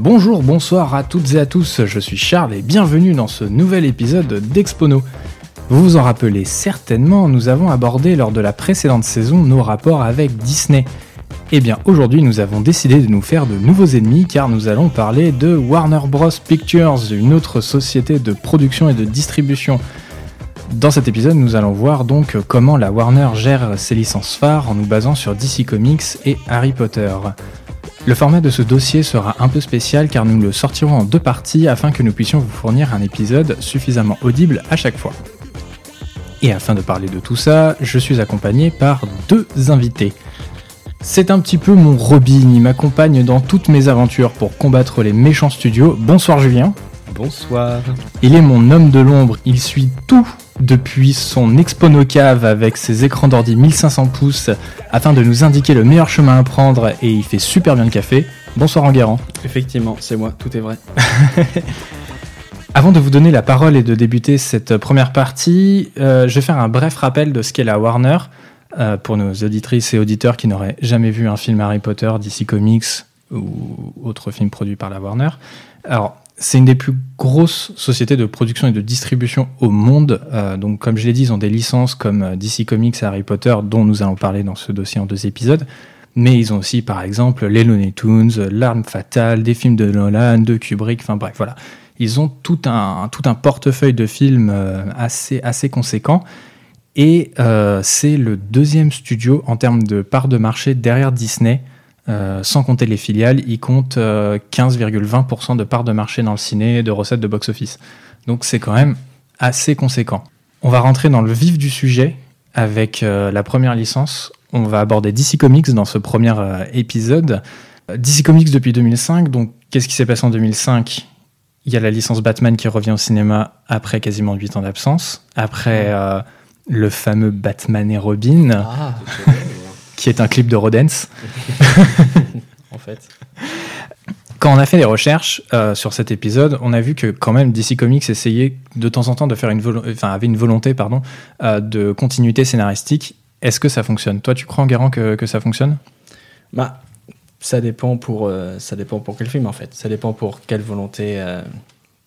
Bonjour, bonsoir à toutes et à tous, je suis Charles et bienvenue dans ce nouvel épisode d'Expono. Vous vous en rappelez certainement, nous avons abordé lors de la précédente saison nos rapports avec Disney. Eh bien aujourd'hui nous avons décidé de nous faire de nouveaux ennemis car nous allons parler de Warner Bros. Pictures, une autre société de production et de distribution. Dans cet épisode, nous allons voir donc comment la Warner gère ses licences phares en nous basant sur DC Comics et Harry Potter. Le format de ce dossier sera un peu spécial car nous le sortirons en deux parties afin que nous puissions vous fournir un épisode suffisamment audible à chaque fois. Et afin de parler de tout ça, je suis accompagné par deux invités. C'est un petit peu mon Robin, il m'accompagne dans toutes mes aventures pour combattre les méchants studios. Bonsoir Julien. Bonsoir. Il est mon homme de l'ombre, il suit tout depuis son Expono Cave avec ses écrans d'ordi 1500 pouces afin de nous indiquer le meilleur chemin à prendre et il fait super bien le café. Bonsoir Enguerrand. Effectivement, c'est moi, tout est vrai. Avant de vous donner la parole et de débuter cette première partie, euh, je vais faire un bref rappel de ce qu'est la Warner euh, pour nos auditrices et auditeurs qui n'auraient jamais vu un film Harry Potter, DC Comics ou autre film produit par la Warner. Alors, c'est une des plus grosses sociétés de production et de distribution au monde. Euh, donc, comme je l'ai dit, ils ont des licences comme DC Comics et Harry Potter, dont nous allons parler dans ce dossier en deux épisodes. Mais ils ont aussi, par exemple, les Looney Tunes, L'arme fatale, des films de Nolan, de Kubrick, enfin bref, voilà. Ils ont tout un, portefeuille de films euh, assez, assez conséquent. Et euh, c'est le deuxième studio en termes de part de marché derrière Disney. Euh, sans compter les filiales, il compte 15,20% de part de marché dans le ciné et de recettes de box-office. Donc c'est quand même assez conséquent. On va rentrer dans le vif du sujet avec la première licence. On va aborder DC Comics dans ce premier épisode. DC Comics depuis 2005, donc qu'est-ce qui s'est passé en 2005 il y a la licence Batman qui revient au cinéma après quasiment 8 ans d'absence, après euh, le fameux Batman et Robin, ah, qui est un clip de Rodens. en fait. Quand on a fait les recherches euh, sur cet épisode, on a vu que quand même DC Comics essayait de temps en temps de faire une enfin avait une volonté pardon euh, de continuité scénaristique. Est-ce que ça fonctionne? Toi, tu crois en garant que, que ça fonctionne? Bah, ça dépend pour euh, ça dépend pour quel film en fait. Ça dépend pour quelle volonté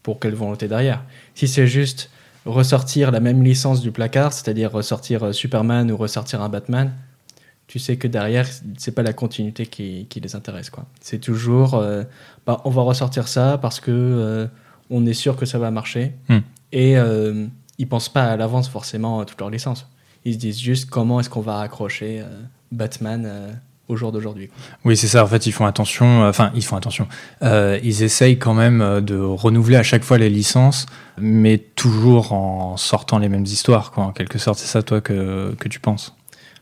pour quelle volonté derrière. Si c'est juste ressortir la même licence du placard, c'est-à-dire ressortir Superman ou ressortir un Batman, tu sais que derrière c'est pas la continuité qui, qui les intéresse quoi. C'est toujours bah, on va ressortir ça parce que on est sûr que ça va marcher hmm. et ils pensent pas à l'avance forcément à toute leur licence. Ils se disent juste comment est-ce qu'on va accrocher Batman au jour d'aujourd'hui. Oui, c'est ça. En fait, ils font attention. Euh, enfin, ils font attention. Euh, ils essayent quand même euh, de renouveler à chaque fois les licences, mais toujours en sortant les mêmes histoires, quoi. En quelque sorte, c'est ça, toi, que, que tu penses?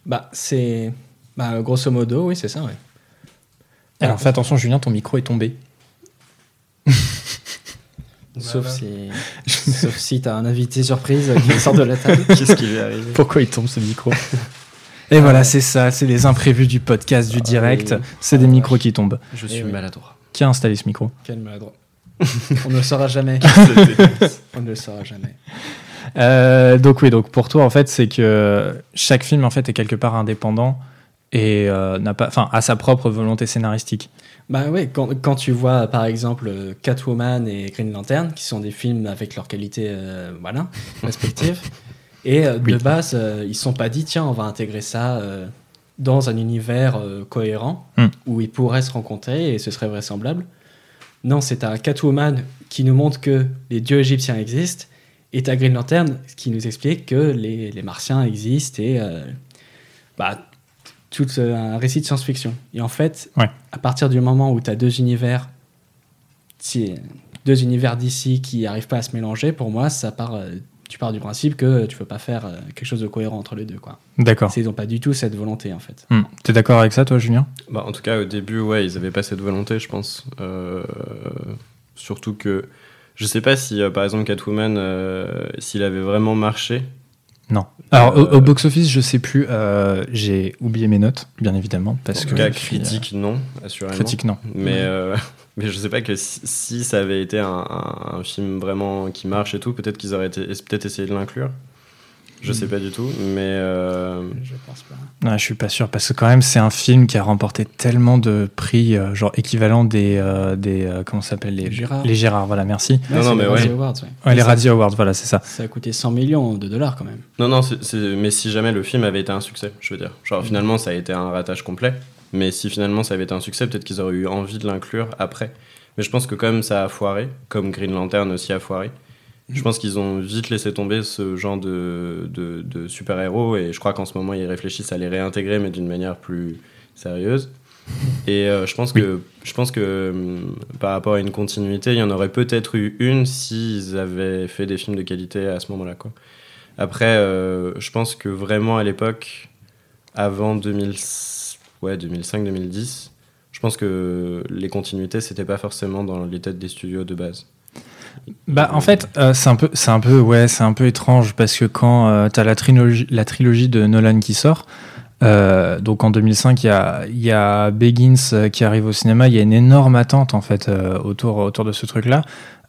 Bah, c'est. Bah, grosso modo, oui, c'est ça, oui. Alors, fais attention, Julien, ton micro est tombé. Sauf si, sauf si t'as un invité surprise qui sort de la table. Qu'est-ce qui lui arrive Pourquoi il tombe ce micro? Et voilà, c'est ça, c'est les imprévus du podcast, du ah direct. C'est des micros qui tombent. Je suis maladroit. Qui a installé ce micro? Quel maladroit. On ne le saura jamais. On ne le saura jamais. Euh, donc oui, donc pour toi en fait, c'est que chaque film en fait est quelque part indépendant et euh, n'a pas, enfin, a sa propre volonté scénaristique. Bah oui, quand, quand, tu vois par exemple Catwoman et Green Lantern, qui sont des films avec leur qualité, euh, voilà, respective. Et de base, ils ne sont pas dit, tiens, on va intégrer ça dans un univers cohérent hmm. où ils pourraient se rencontrer et ce serait vraisemblable. Non, c'est un Catwoman qui nous montre que les dieux égyptiens existent et ta Green Lantern qui nous explique que les, les Martiens existent et bah, tout un récit de science-fiction. Et en fait, à partir du moment où tu as deux univers, deux univers d'ici qui n'arrivent pas à se mélanger, pour moi, ça part tu pars du principe que tu ne peux pas faire euh, quelque chose de cohérent entre les deux. Quoi. D'accord. Ils n'ont pas du tout cette volonté, en fait. Hmm. Tu es d'accord avec ça, toi, Julien? Bah, En tout cas, au début, ouais, ils n'avaient pas cette volonté, je pense. Euh, surtout que je ne sais pas si, euh, par exemple, Catwoman, s'il avait vraiment marché. Non. Alors, au, box-office, je sais plus. J'ai oublié mes notes, bien évidemment. Parce en tout cas, critique, non, assurément. Critique, non. Mais. Mais je sais pas que si, ça avait été un, film vraiment qui marche et tout, peut-être qu'ils auraient peut-être essayé de l'inclure. Je sais pas du tout, mais. euh, Je pense pas. Ouais, je suis pas sûr parce que quand même c'est un film qui a remporté tellement de prix, euh, genre équivalent des euh, des euh, comment ça s'appelle les Gérard. les Gérard, voilà merci. Non, non, mais les ouais. Razzie Awards, ouais. Ouais, les ça, Radio Awards, voilà c'est ça. ça a coûté 100 millions de dollars quand même. Non, non, mais si jamais le film avait été un succès, je veux dire. Genre, finalement, ça a été un ratage complet. Mais si finalement ça avait été un succès, peut-être qu'ils auraient eu envie de l'inclure après. Mais je pense que comme ça a foiré, comme Green Lantern aussi a foiré, je pense qu'ils ont vite laissé tomber ce genre de, de, de super-héros. Et je crois qu'en ce moment, ils réfléchissent à les réintégrer, mais d'une manière plus sérieuse. Et euh, je pense que, je pense que hum, par rapport à une continuité, il y en aurait peut-être eu une s'ils avaient fait des films de qualité à ce moment-là. Quoi. Après, euh, je pense que vraiment à l'époque, avant 2000, ouais, 2005-2010, je pense que les continuités, c'était pas forcément dans les têtes des studios de base. Bah en fait euh, c'est un peu c'est un peu ouais c'est un peu étrange parce que quand euh, t'as la trilogie la trilogie de Nolan qui sort euh, donc en 2005 il y a il y a Begins euh, qui arrive au cinéma. Il y a une énorme attente en fait euh, autour autour de ce truc là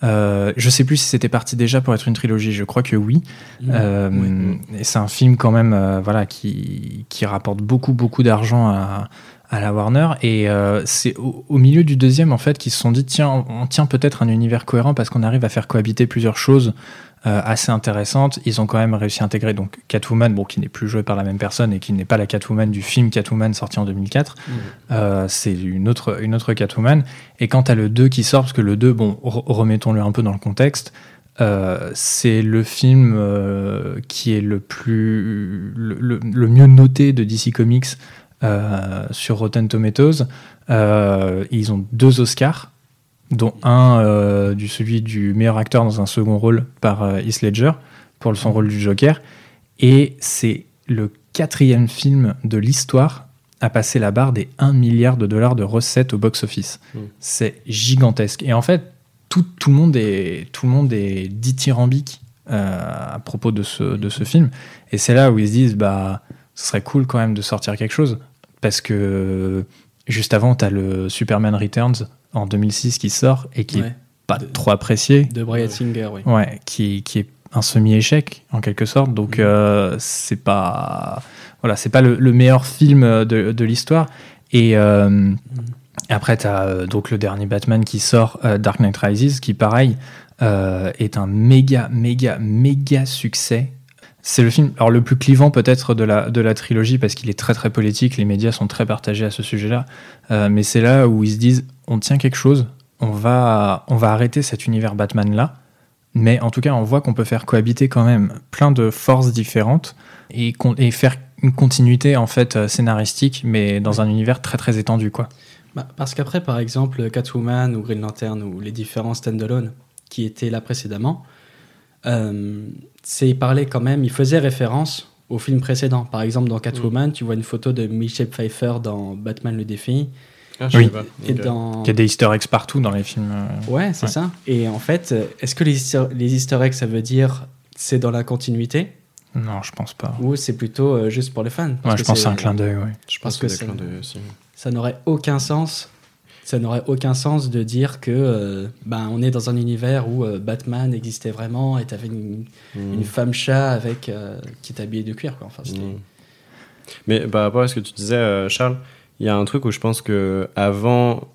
euh, je sais plus si c'était parti déjà pour être une trilogie. Je crois que oui. Euh, Et c'est un film quand même, voilà, qui, qui rapporte beaucoup, beaucoup d'argent à, à la Warner. Et euh, c'est au, au milieu du deuxième, en fait, qu'ils se sont dit, tiens, on, on tient peut-être un univers cohérent parce qu'on arrive à faire cohabiter plusieurs choses euh, assez intéressantes. Ils ont quand même réussi à intégrer donc Catwoman, bon, qui n'est plus joué par la même personne et qui n'est pas la Catwoman du film Catwoman sorti en 2004. Euh, c'est une autre, une autre Catwoman. Et quand tu as le 2 qui sort, parce que le 2, bon, re- remettons-le un peu dans le contexte, euh, c'est le film euh, qui est le plus le, le- le mieux noté de DC Comics euh, sur Rotten Tomatoes. Euh, ils ont deux Oscars, dont un euh, du celui du meilleur acteur dans un second rôle par Heath Ledger pour son rôle du Joker. Et c'est le quatrième film de l'histoire à passer la barre des 1 milliard de dollars de recettes au box-office. Mm. C'est gigantesque. Et en fait, tout, tout le monde est, tout le monde est dithyrambique euh, à propos de ce, de ce film. Et c'est là où ils se disent, bah, ce serait cool quand même de sortir quelque chose. Parce que juste avant, tu as le Superman Returns en 2006 qui sort et qui Ouais. est pas De- trop apprécié. De Brian Singer, oui. Ouais, qui, qui est un semi-échec en quelque sorte. Donc Mhm. euh, c'est pas voilà, c'est pas le, le meilleur film de, de l'histoire. Et euh, après tu as donc le dernier Batman qui sort, euh, Dark Knight Rises, qui pareil euh, est un méga méga méga succès. C'est le film alors le plus clivant peut-être de la de la trilogie parce qu'il est très très politique. Les médias sont très partagés à ce sujet-là. Euh, mais c'est là où ils se disent on tient quelque chose, on va on va arrêter cet univers Batman là. Mais en tout cas, on voit qu'on peut faire cohabiter quand même plein de forces différentes et faire une continuité en fait euh, scénaristique, mais dans un univers très très étendu quoi. Bah, parce qu'après, par exemple, Catwoman ou Green Lantern ou les différents stand-alone qui étaient là précédemment, euh, c'est il parlait quand même, il faisait référence au film précédent. Par exemple, dans Catwoman, tu vois une photo de Michelle Pfeiffer dans Batman le défi Ah, je Oui. sais pas. et Ok. dans Il y a des Easter eggs partout dans les films. euh. Ouais, c'est Ouais. ça. Et en fait, euh, est-ce que les easter, les easter eggs, ça veut dire c'est dans la continuité? Non, je pense pas. ou c'est plutôt euh, juste pour les fans? Ouais, je pense que c'est un clin d'œil. Ouais. Je pense que que c'est ça- clin d'œil aussi. ça n'aurait aucun sens. Ça n'aurait aucun sens de dire que euh, ben, on est dans un univers où euh, Batman existait vraiment et t'avais une, Mm. une femme chat avec euh, qui est habillée de cuir quoi. Enfin, c'était- Mm. Mais par rapport à ce que tu disais, Charles, il y a un truc où je pense que avant,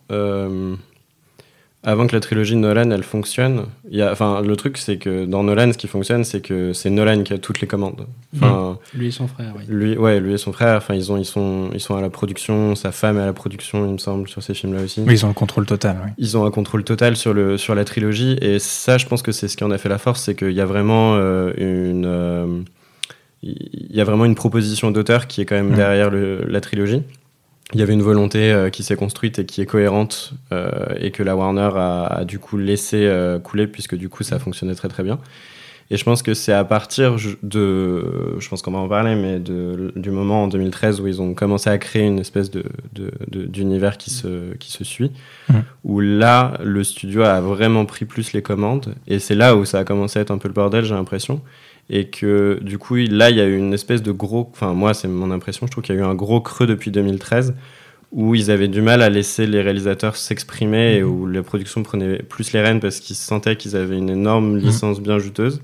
avant que la trilogie de Nolan elle fonctionne, il y a, enfin le truc c'est que dans Nolan ce qui fonctionne c'est que c'est Nolan qui a toutes les commandes. Enfin, Lui et son frère, oui. lui, ouais, lui et son frère, enfin ils ont, ils sont, ils sont à la production, sa femme est à la production, il me semble, sur ces films-là aussi. Oui, ils ont le contrôle total. ouais. Ils ont un contrôle total sur, le, sur la trilogie et ça, je pense que c'est ce qui en a fait la force, c'est qu'il y a vraiment euh, une, euh, il y a vraiment une proposition d'auteur qui est quand même Mhm. derrière le- la trilogie. Il y avait une volonté euh, qui s'est construite et qui est cohérente euh, et que la Warner a, a du coup laissé euh, couler puisque du coup ça fonctionnait très très bien. Et je pense que c'est à partir de, je pense qu'on va en parler, mais de, du moment en 2013 où ils ont commencé à créer une espèce de, d'univers qui se, qui se suit, Mhm. où là, le studio a vraiment pris plus les commandes. Et c'est là où ça a commencé à être un peu le bordel, j'ai l'impression. Et que du coup, là, il y a eu une espèce de gros. Enfin, moi, c'est mon impression, je trouve qu'il y a eu un gros creux depuis 2013 où ils avaient du mal à laisser les réalisateurs s'exprimer et où la production prenait plus les rênes parce qu'ils sentaient qu'ils avaient une énorme licence bien juteuse.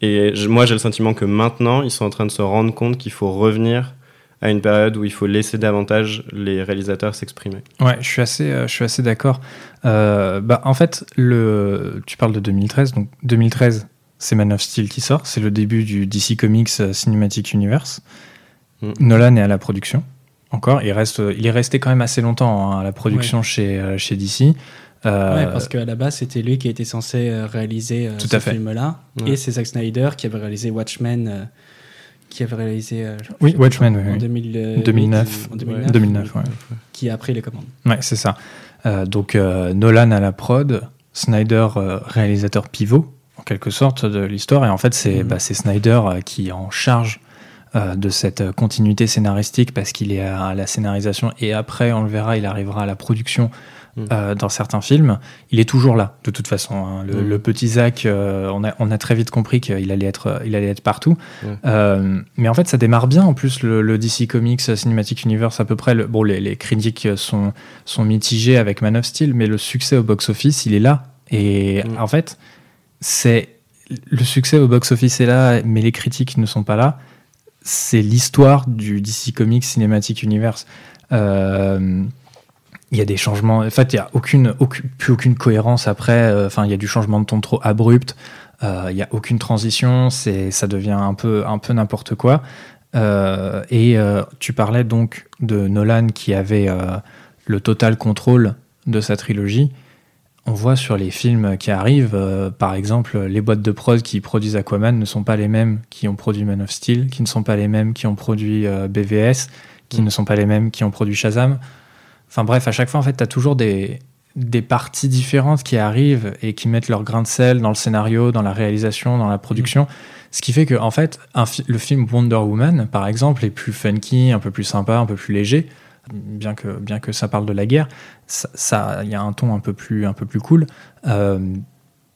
Et moi, j'ai le sentiment que maintenant, ils sont en train de se rendre compte qu'il faut revenir à une période où il faut laisser davantage les réalisateurs s'exprimer. Ouais, je suis assez, euh, je suis assez d'accord. Euh, bah, en fait, le, tu parles de 2013, donc 2013, c'est Man of Steel qui sort, c'est le début du DC Comics euh, Cinematic Universe. Mm. Nolan est à la production, encore. Il, reste, il est resté quand même assez longtemps hein, à la production chez, chez DC. Euh, ouais, parce qu'à la base, c'était lui qui était censé réaliser ce film-là. Et c'est Zack Snyder qui avait réalisé Watchmen qui avait réalisé. Euh, oui, Watchmen, en 2009. 2009, Qui a pris les commandes. Ouais, c'est ça. Euh, donc euh, Nolan à la prod, Snyder réalisateur pivot, en quelque sorte, de l'histoire. Et en fait, c'est mhm. bah, Snyder qui est en charge de cette continuité scénaristique parce qu'il est à la scénarisation et après, on le verra, il arrivera à la production. Euh, dans certains films, il est toujours là, de toute façon. Hein. Mm. Le, petit Zach, euh, on, a, on, a, très vite compris qu'il allait être, il allait être partout. Euh, mais en fait, ça démarre bien. En plus, le, DC Comics Cinematic Universe, à peu près, le, bon, les, les, critiques sont, sont mitigées avec Man of Steel, mais le succès au box-office, il est là. Et mm. en fait, c'est le succès au box-office est là, mais les critiques ne sont pas là. C'est l'histoire du DC Comics Cinematic Universe. Euh, il y a des changements. En fait, il n'y a aucune, plus aucune cohérence après. Euh, enfin, il y a du changement de ton trop abrupt. Euh, il n'y a aucune transition. C'est, ça devient un peu, un peu n'importe quoi. Euh, et tu parlais donc de Nolan qui avait le total contrôle de sa trilogie. On voit sur les films qui arrivent, par exemple, les boîtes de prod qui produisent Aquaman ne sont pas les mêmes qui ont produit Man of Steel, qui ne sont pas les mêmes qui ont produit BVS, qui mm. ne sont pas les mêmes qui ont produit Shazam. Enfin bref, à chaque fois, en fait, tu as toujours des, des parties différentes qui arrivent et qui mettent leur grain de sel dans le scénario, dans la réalisation, dans la production. Ce qui fait que, en fait, le film Wonder Woman, par exemple, est plus funky, un peu plus sympa, un peu plus léger. Bien que, bien que ça parle de la guerre, il ça, y a un ton un peu plus, un peu plus cool. Euh,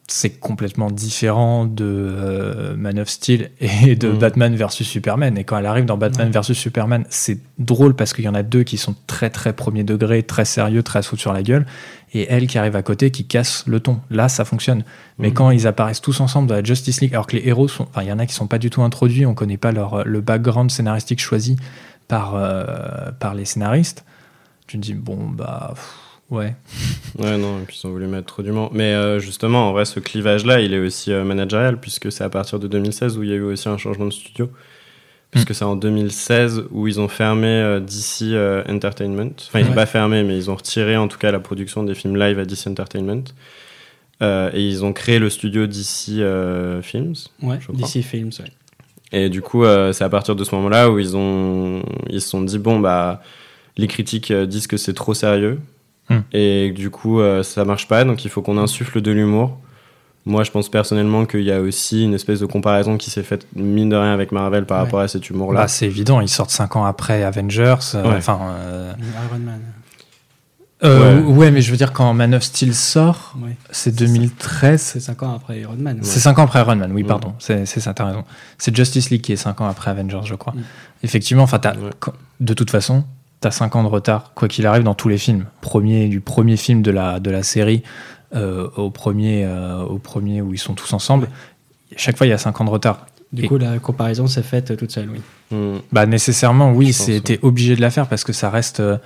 c'est complètement différent de euh, Man of Steel et de mm. Batman versus Superman. Et quand elle arrive dans Batman versus Superman, c'est drôle parce qu'il y en a deux qui sont très très premier degré, très sérieux, très saut sur la gueule, et elle qui arrive à côté qui casse le ton. Là, ça fonctionne. Mais mm. quand ils apparaissent tous ensemble dans la Justice League, alors que les héros sont, enfin, il y en a qui sont pas du tout introduits, on connaît pas leur le background scénaristique choisi par euh, par les scénaristes. Tu te dis bon bah. Ouais. ouais, non, et puis ils ont voulu mettre trop du monde. Mais euh, justement, en vrai, ce clivage-là, il est aussi euh, managérial, puisque c'est à partir de 2016 où il y a eu aussi un changement de studio. Puisque mm. c'est en 2016 où ils ont fermé DC Entertainment. Enfin, ils n'ont pas fermé, mais ils ont retiré en tout cas la production des films live à DC Entertainment. et ils ont créé le studio DC Films. Ouais, DC Films, ouais. Et du coup, c'est à partir de ce moment-là où ils ont ils se sont dit bon bah les critiques disent que c'est trop sérieux, Hmm. Et du coup, euh, ça marche pas, donc il faut qu'on insuffle de l'humour. Moi, je pense personnellement qu'il y a aussi une espèce de comparaison qui s'est faite, mine de rien, avec Marvel par rapport à cet humour-là. Bah, c'est évident, ils sortent 5 ans après Avengers. Euh, enfin, euh, Iron Man. Ouais. mais je veux dire, quand Man of Steel sort, c'est 2013. C'est 5 ans après Iron Man. C'est 5 ans après Iron Man, oui, pardon. C'est ça, t'as raison. C'est Justice League qui est 5 ans après Avengers, je crois. Mm. Effectivement, de toute façon, t'as 5 ans de retard, quoi qu'il arrive, dans tous les films. Premier, du premier film de la, de la série euh, au, premier, euh, au premier où ils sont tous ensemble, chaque fois il y a 5 ans de retard. Du coup, la comparaison s'est faite toute seule, oui. Hmm. Bah, nécessairement, oui, c'était obligé de la faire parce que ça reste, euh,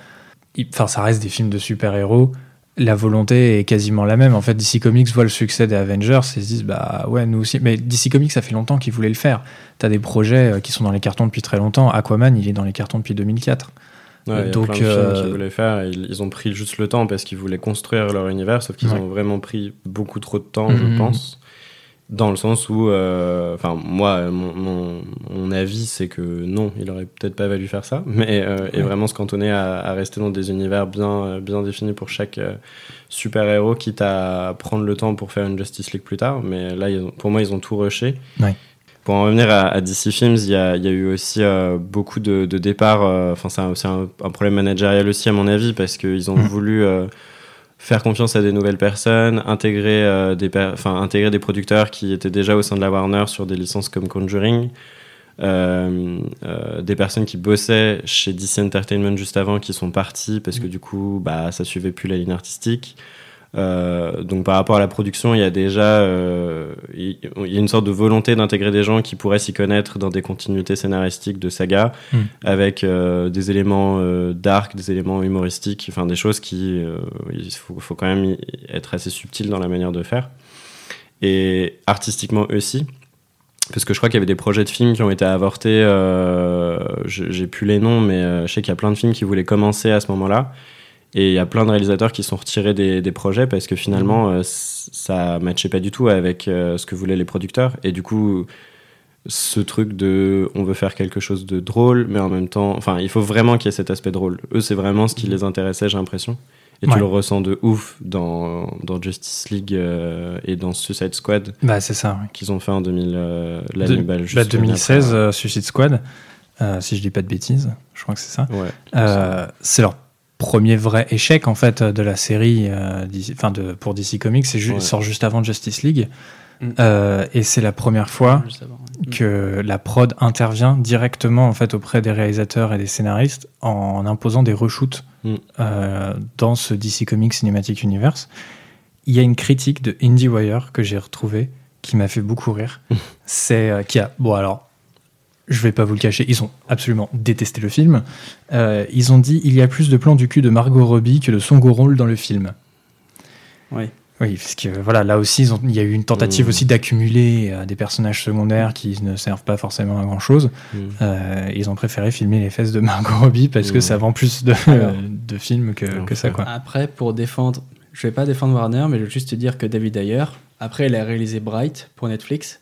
enfin, ça reste des films de super-héros. La volonté est quasiment la même. En fait, DC Comics voit le succès des Avengers et se disent, bah ouais, nous aussi. Mais DC Comics, ça fait longtemps qu'ils voulaient le faire. T'as des projets qui sont dans les cartons depuis très longtemps. Aquaman, il est dans les cartons depuis 2004. Ouais, Donc, y a plein de films qu'ils voulaient faire. Ils, ont pris juste le temps parce qu'ils voulaient construire leur univers, sauf qu'ils ont vraiment pris beaucoup trop de temps, je mhm. pense. Dans le sens où, euh, enfin, moi, mon, mon, avis, c'est que non, il aurait peut-être pas valu faire ça, mais euh, et vraiment se cantonner à, rester dans des univers bien, bien définis pour chaque euh, super-héros, quitte à prendre le temps pour faire une Justice League plus tard. Mais là, pour moi, ils ont tout rushé. Ouais. Pour en revenir à, DC Films, il y a, y a, eu aussi euh, beaucoup de, de départs. Euh, enfin, c'est un, un, problème managérial aussi, à mon avis, parce qu'ils ont mm. voulu euh, faire confiance à des nouvelles personnes, intégrer, des enfin, intégrer des producteurs qui étaient déjà au sein de la Warner sur des licences comme Conjuring. des personnes qui bossaient chez DC Entertainment juste avant qui sont parties parce que du coup bah ça suivait plus la ligne artistique Euh, donc par rapport à la production, il y a déjà euh, il y a une sorte de volonté d'intégrer des gens qui pourraient s'y connaître dans des continuités scénaristiques de saga, Mm. avec euh, des éléments dark, des éléments humoristiques, enfin des choses qui il faut, faut quand même être assez subtil dans la manière de faire. Et artistiquement aussi, parce que je crois qu'il y avait des projets de films qui ont été avortés. J'ai plus les noms, mais je sais qu'il y a plein de films qui voulaient commencer à ce moment-là. Et il y a plein de réalisateurs qui sont retirés des, des projets parce que finalement, euh, c- ça matchait pas du tout avec euh, ce que voulaient les producteurs. Et du coup, ce truc de on veut faire quelque chose de drôle, mais en même temps, enfin, il faut vraiment qu'il y ait cet aspect drôle. Eux, c'est vraiment ce qui les intéressait, j'ai l'impression. Et Ouais. tu le ressens de ouf dans, dans Justice League euh, et dans Suicide Squad Bah, c'est ça. oui. qu'ils ont fait en 2000, euh, l'année De- bah, bah, juste l'année 2016, après, euh, Suicide Squad, euh, si je dis pas de bêtises, je crois que c'est ça. ouais. Euh, c'est leur premier vrai échec en fait de la série, euh, enfin de pour DC Comics. C'est ju- Ouais. sort juste avant Justice League, Mm. Euh, et c'est la première fois Juste avant, ouais. que la prod intervient directement en fait auprès des réalisateurs et des scénaristes en imposant des reshoots Mm. euh, dans ce DC Comics Cinematic Universe. Il y a une critique de IndieWire que j'ai retrouvée qui m'a fait beaucoup rire. C'est euh, qui a bon alors je vais pas vous le cacher, ils ont absolument détesté le film. Euh, ils ont dit il y a plus de plans du cul de Margot Robbie que de son gros rôle dans le film. Oui. Oui, parce que voilà, là aussi, ils ont- il y a eu une tentative Mm. aussi d'accumuler euh, des personnages secondaires qui ne servent pas forcément à grand chose. Mm. Euh, ils ont préféré filmer les fesses de Margot Robbie parce que Mm. ça vend plus de, Alors. de films que, que ça, quoi. Après, pour défendre, je vais pas défendre Warner, mais je vais juste te dire que David Ayer, après, il a réalisé Bright pour Netflix.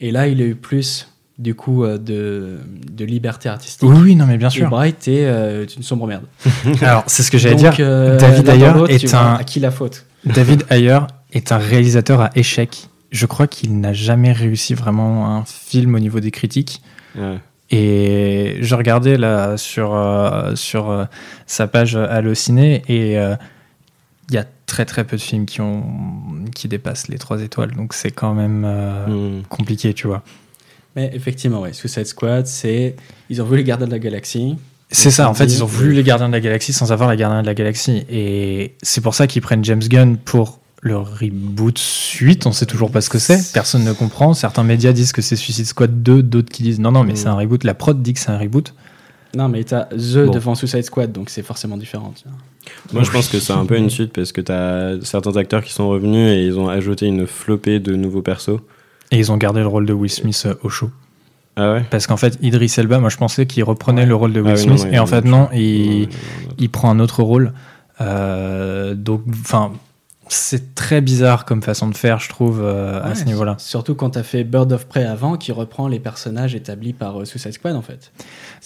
Et là, il a eu plus, du coup, euh, de, de liberté artistique. Oui, oui, non, mais bien Et sûr. Bright est euh, une sombre merde. Alors, c'est ce que j'allais dire. euh, David Ayer est un- À qui la faute? David Ayer est un réalisateur à échec. Je crois qu'il n'a jamais réussi vraiment un film au niveau des critiques. Ouais. Et je regardais là sur, euh, sur euh, sa page Allociné et euh, il y a très très peu de films qui, ont, qui dépassent les 3 étoiles. Donc c'est quand même euh, Mm. compliqué, tu vois. Mais effectivement, ouais, Suicide Squad, c'est. Ils ont voulu garder de la galaxie. C'est ça, en fait, ils ont voulu les gardiens de la galaxie sans avoir les gardiens de la galaxie. Et c'est pour ça qu'ils prennent James Gunn pour le reboot suite. On sait toujours pas ce que c'est. Personne ne comprend. Certains médias disent que c'est Suicide Squad 2, d'autres qui disent non, non, mais Mm. c'est un reboot. La prod dit que c'est un reboot. Non, mais t'as The Bon. devant Suicide Squad, donc c'est forcément différent. tu vois. Moi, je pense que c'est un peu une suite parce que tu as certains acteurs qui sont revenus et ils ont ajouté une flopée de nouveaux persos. Et ils ont gardé le rôle de Will Smith euh, au show. Ah ouais? Parce qu'en fait, Idris Elba, moi je pensais qu'il reprenait Ouais. le rôle de Will Ah oui, non, Smith. et en fait, non, il, prend un autre rôle. Euh, donc, enfin, c'est très bizarre comme façon de faire, je trouve, euh, à ce niveau-là. Surtout quand t'as fait Bird of Prey avant, qui reprend les personnages établis par euh, Suicide Squad, en fait.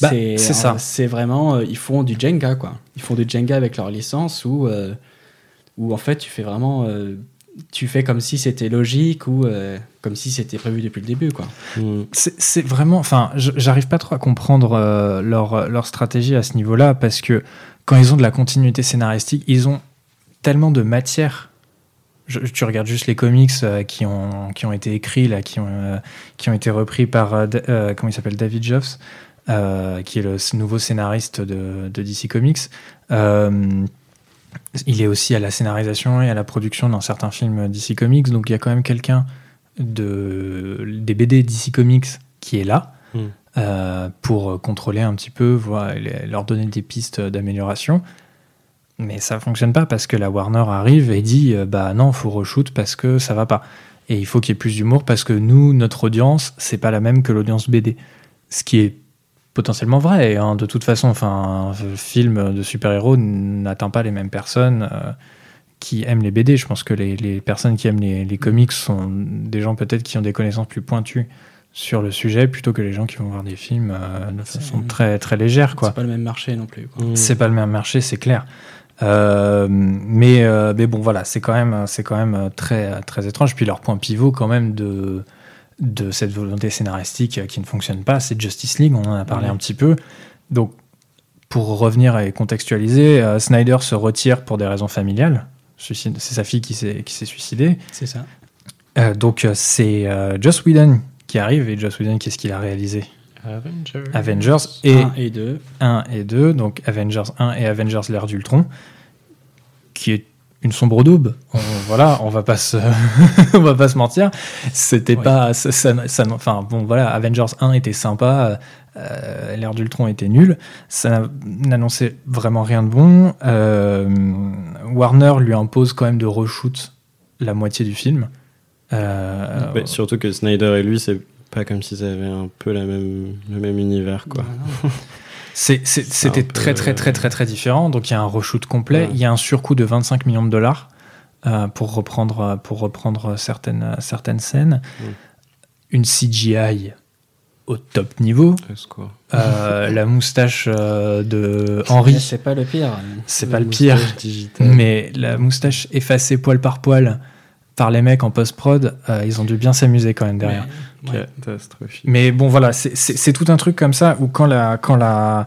Bah, c'est ça. C'est vraiment. euh, ils font du Jenga, quoi. Ils font du Jenga avec leur licence où, euh, où en fait, tu fais vraiment. Euh, tu fais comme si c'était logique ou euh, comme si c'était prévu depuis le début, quoi. Mm. C'est c'est vraiment. Enfin, j'arrive pas trop à comprendre euh, leur, leur stratégie à ce niveau-là parce que quand ils ont de la continuité scénaristique, ils ont tellement de matière. Je- tu regardes juste les comics euh, qui, ont, qui ont été écrits, là, qui, ont, euh, qui ont été repris par. euh, euh, comment il s'appelle David Joffs, euh, qui est le nouveau scénariste de, de DC Comics. Il est aussi à la scénarisation et à la production dans certains films DC Comics, donc il y a quand même quelqu'un de, des BD DC Comics qui est là Mm. euh, pour contrôler un petit peu, voir, leur donner des pistes d'amélioration. Mais ça fonctionne pas parce que la Warner arrive et dit euh, bah non, faut reshoot parce que ça va pas. Et il faut qu'il y ait plus d'humour parce que nous, notre audience, c'est pas la même que l'audience BD. Ce qui est potentiellement vrai. hein. De toute façon, enfin, un film de super-héros n'atteint pas les mêmes personnes euh, qui aiment les BD. Je pense que les, les personnes qui aiment les, les comics sont des gens peut-être qui ont des connaissances plus pointues sur le sujet plutôt que les gens qui vont voir des films euh, de façon très, très légère. Quoi. C'est pas le même marché non plus. C'est pas le même marché, c'est clair. Euh, mais, mais bon, voilà, c'est quand même, c'est quand même très, très étrange. Puis leur point pivot, quand même, de, de cette volonté scénaristique qui ne fonctionne pas, c'est Justice League. On en a parlé un petit peu. Donc, pour revenir et contextualiser, euh, Snyder se retire pour des raisons familiales. C'est sa fille qui s'est suicidée. C'est ça. Euh, donc, euh, c'est Joss Whedon qui arrive. Et Joss Whedon, qu'est-ce qu'il a réalisé? Avengers. Avengers et 1 et 2. 1 et 2, donc Avengers 1 et Avengers l'ère d'Ultron, qui est une sombre daube. On, voilà, on va pas se, on va pas se mentir. C'était Ouais. pas, ça, ça- ça- enfin bon, voilà, Avengers 1 était sympa, euh, l'ère d'Ultron était nul, ça n'annonçait vraiment rien de bon. Euh, Warner lui impose quand même de reshoot la moitié du film. Euh, Mais surtout que Snyder et lui, c'est pas comme s'ils avaient un peu la même, le même univers, quoi. C'était très très très très très différent. Donc il y a un reshoot complet. Ouais. Il y a un surcoût de 25 millions de dollars euh, pour reprendre pour reprendre certaines certaines scènes. Mm. Une CGI au top niveau. Euh, la moustache euh, de Henry, C'est pas le pire. c'est pas le pire. Digitale. Mais la moustache effacée poil par poil par les mecs en post prod, ils ont dû bien s'amuser quand même derrière. Ouais. Catastrophique. Mais bon, voilà, c'est- tout un truc comme ça où quand la, quand la,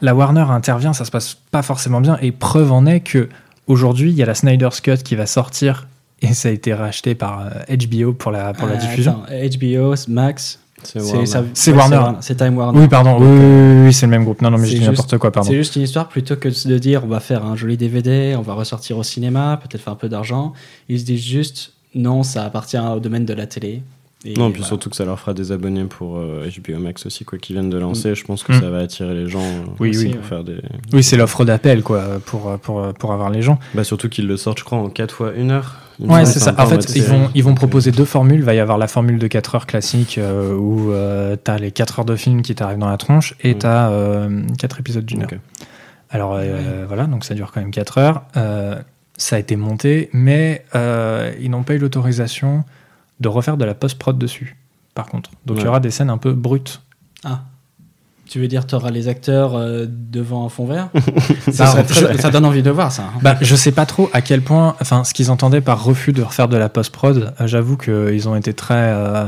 la Warner intervient, ça se passe pas forcément bien. Et preuve en est que aujourd'hui, il y a la Snyder's Cut qui va sortir et ça a été racheté par euh, HBO pour la, pour la Euh, diffusion. attends, HBO, Max, C'est Warner. C'est ouais, Time Warner. Oui, pardon, oui, oui, oui, oui, c'est le même groupe. Non, non, mais je dis juste- n'importe quoi, pardon. C'est juste une histoire plutôt que de dire on va faire un joli DVD, on va ressortir au cinéma, peut-être faire un peu d'argent. Ils se disent juste non, ça appartient au domaine de la télé. Et Non, puis voilà. surtout que ça leur fera des abonnés pour euh, HBO Max aussi, quoi, qui viennent de lancer. Je pense que Mm. ça va attirer les gens euh, Oui, aussi oui. pour faire des. Oui, c'est l'offre d'appel, quoi, pour, pour, pour avoir les gens. Bah, surtout qu'ils le sortent, je crois, en 4 fois 1 heure. Me Ouais, c'est ça. En fait, ils vont, ils vont euh, proposer deux formules. Il va y avoir la formule de 4 heures classique euh, où euh, t'as les 4 heures de film qui t'arrivent dans la tronche et Mm. t'as euh, 4 épisodes d'une ok. heure. Alors euh, voilà, donc ça dure quand même 4 heures. Euh, ça a été monté, mais euh, ils n'ont pas eu l'autorisation de refaire de la post-prod dessus, par contre. Donc il y aura des scènes un peu brutes. Ah. Tu veux dire, tu auras les acteurs euh, devant un fond vert? Ça, très- donne envie de voir ça. hein. Bah, je sais pas trop à quel point, enfin, ce qu'ils entendaient par refus de refaire de la post-prod, euh, j'avoue qu'ils ont été très. euh,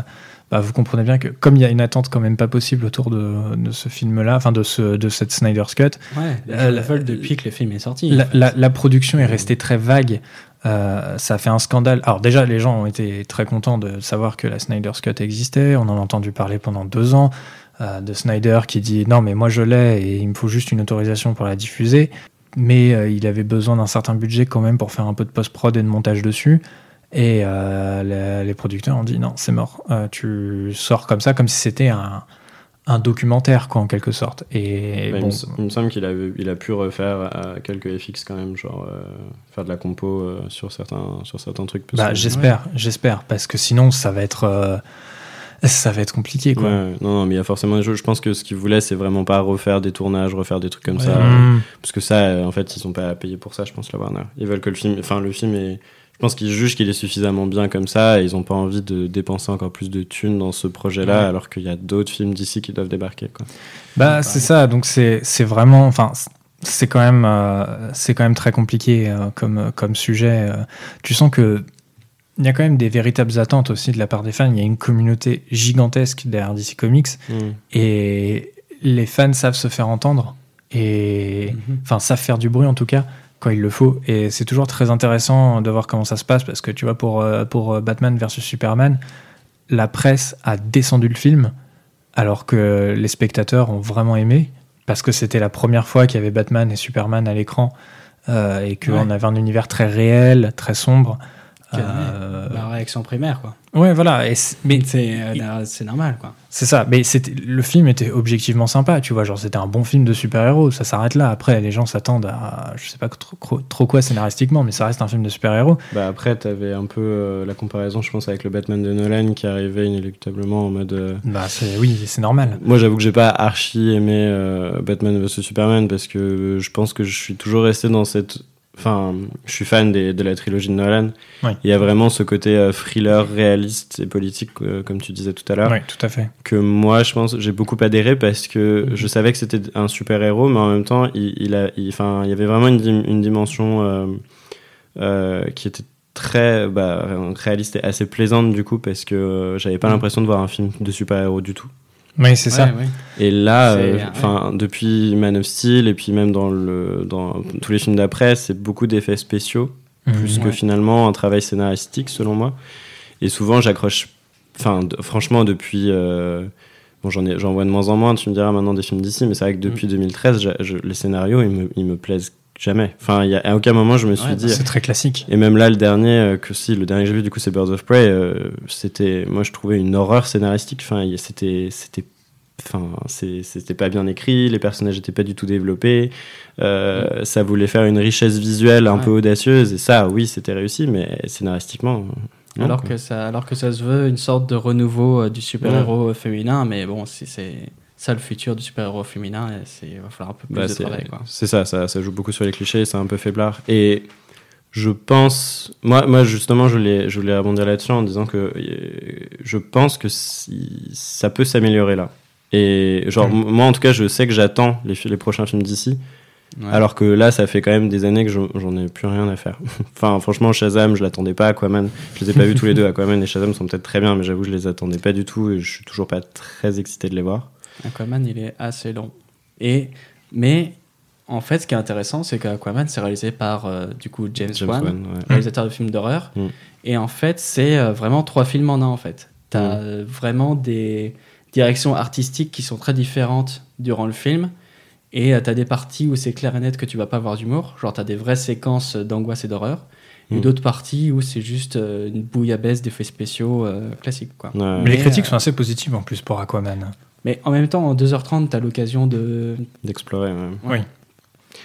bah, vous comprenez bien que, comme il y a une attente quand même pas possible autour de, de ce film-là, enfin, de, ce, de cette Snyder's Cut, Ouais, Euh, la- veulent depuis que le film est sorti. la, en fait. la- la production est restée très vague. Euh, ça fait un scandale. Alors, déjà, les gens ont été très contents de savoir que la Snyder's Cut existait. On en a entendu parler pendant deux ans. euh, de Snyder qui dit non, mais moi je l'ai et il me faut juste une autorisation pour la diffuser. Mais euh, il avait besoin d'un certain budget quand même pour faire un peu de post-prod et de montage dessus. Et les producteurs ont dit non, c'est mort. Tu sors comme ça, comme si c'était un, un documentaire, quoi, en quelque sorte. Et Bah, il, bon, il me semble qu'il a, il a pu refaire euh, quelques FX quand même, genre euh, faire de la compo euh, sur, certains, sur certains trucs. Bah, j'espère, j'espère, parce que sinon ça va être, euh, ça va être compliqué, quoi. Ouais, non, non, mais il y a forcément des choses. Je pense que ce qu'ils voulaient, c'est vraiment pas refaire des tournages, refaire des trucs comme Ouais. ça. Mmh. Parce que ça, en fait, ils sont pas payés pour ça, je pense, la Warner. Ils veulent que le film. Enfin, le film est. Je pense qu'ils jugent qu'il est suffisamment bien comme ça et ils ont pas envie de dépenser encore plus de thunes dans ce projet-là, Ouais. alors qu'il y a d'autres films d'ici qui doivent débarquer. Quoi. Bah, c'est ça. Donc c'est, c'est vraiment, enfin, c'est quand même, euh, c'est quand même très compliqué euh, comme comme sujet. euh. Tu sens que il y a quand même des véritables attentes aussi de la part des fans. Il y a une communauté gigantesque derrière DC Comics Mmh. et les fans savent se faire entendre et Mhm. enfin savent faire du bruit en tout cas quand il le faut et c'est toujours très intéressant de voir comment ça se passe parce que tu vois pour euh, pour euh, Batman versus Superman la presse a descendu le film alors que les spectateurs ont vraiment aimé parce que c'était la première fois qu'il y avait Batman et Superman à l'écran euh, et qu'on Ouais. avait un univers très réel très sombre. Euh, La réaction primaire, quoi. Ouais voilà et mais C'est euh, c'est normal, quoi. c'est ça, mais c'était le film était objectivement sympa, tu vois, genre c'était un bon film de super-héros, ça s'arrête là. Après, les gens s'attendent à, je sais pas trop, trop- quoi scénaristiquement, mais ça reste un film de super-héros. Bah après, t'avais un peu euh, la comparaison, je pense, avec le Batman de Nolan qui arrivait inéluctablement en mode. euh, Bah c'est oui, c'est normal. Moi, j'avoue que j'ai pas archi aimé euh, Batman vs Superman parce que je pense que je suis toujours resté dans cette. Enfin, je suis fan des- de la trilogie de Nolan. Oui. Il y a vraiment ce côté euh, thriller réaliste et politique, euh, comme tu disais tout à l'heure, Oui, tout à fait. que moi, je pense, j'ai beaucoup adhéré parce que Mhm. je savais que c'était un super héros, mais en même temps, il, il a, il, enfin, il y avait vraiment une, dim- une dimension euh, euh, qui était très bah, réaliste et assez plaisante du coup parce que j'avais pas Mhm. l'impression de voir un film de super héros du tout. Oui, c'est ça. Ouais. Et là, euh, ouais. enfin, depuis Man of Steel et puis même dans le dans tous les films d'après, c'est beaucoup d'effets spéciaux plus Mhm. que Ouais. finalement un travail scénaristique selon moi. Et souvent, j'accroche. Enfin, franchement, depuis. euh, bon, j'en ai- j'en vois de moins en moins. Tu me diras maintenant des films d'ici, mais c'est vrai que depuis 2013, j'a- je- les scénarios, ils me, ils me plaisent jamais. Enfin, il y a, à aucun moment je me suis Ouais, dit. C'est très classique. Et même là, le dernier, euh, que si, le dernier que j'ai vu, du coup, c'est Birds of Prey, euh, c'était, moi, je trouvais une horreur scénaristique. Enfin, c'était, c'était, enfin, c'était pas bien écrit, les personnages étaient pas du tout développés, euh, ça voulait faire une richesse visuelle un Ouais. peu audacieuse, et ça, oui, c'était réussi, mais scénaristiquement. non, alors, quoi. que ça, alors que ça se veut une sorte de renouveau euh, du super-héros euh, féminin, mais bon, si c'est ça le futur du super-héros féminin, et il va falloir un peu plus Bah, de travail. C'est ça, ça, ça joue beaucoup sur les clichés, c'est un peu faiblard. Et je pense, moi, moi justement, je voulais, je voulais rebondir là-dessus en disant que euh, je pense que si- ça peut s'améliorer là. Et genre, Mm. m- moi en tout cas, je sais que j'attends les, les prochains films d'ici, Ouais. alors que là, ça fait quand même des années que je- j'en ai plus rien à faire. enfin, franchement, Shazam, je l'attendais pas, Aquaman, je les ai pas vus tous les deux. Aquaman et Shazam sont peut-être très bien, mais j'avoue, je les attendais pas du tout et je suis toujours pas très excité de les voir. Aquaman, il est assez long. Et, mais en fait, ce qui est intéressant, c'est qu'Aquaman, c'est réalisé par euh, du coup James, James Wan, Wan, ouais. réalisateur de films d'horreur. Mm. Et en fait, c'est euh, vraiment trois films en un. En fait, t'as Mm. euh, vraiment des directions artistiques qui sont très différentes durant le film. Et tu t'as des parties où c'est clair et net que tu vas pas avoir d'humour. Genre, t'as des vraies séquences d'angoisse et d'horreur. Et Mm. d'autres parties où c'est juste une bouillabaisse d'effets spéciaux euh, classiques. Quoi. Ouais. Mais les critiques euh, sont assez positives en plus pour Aquaman. Mais en même temps, en 2h30, t'as l'occasion de. D'explorer, ouais. Oui.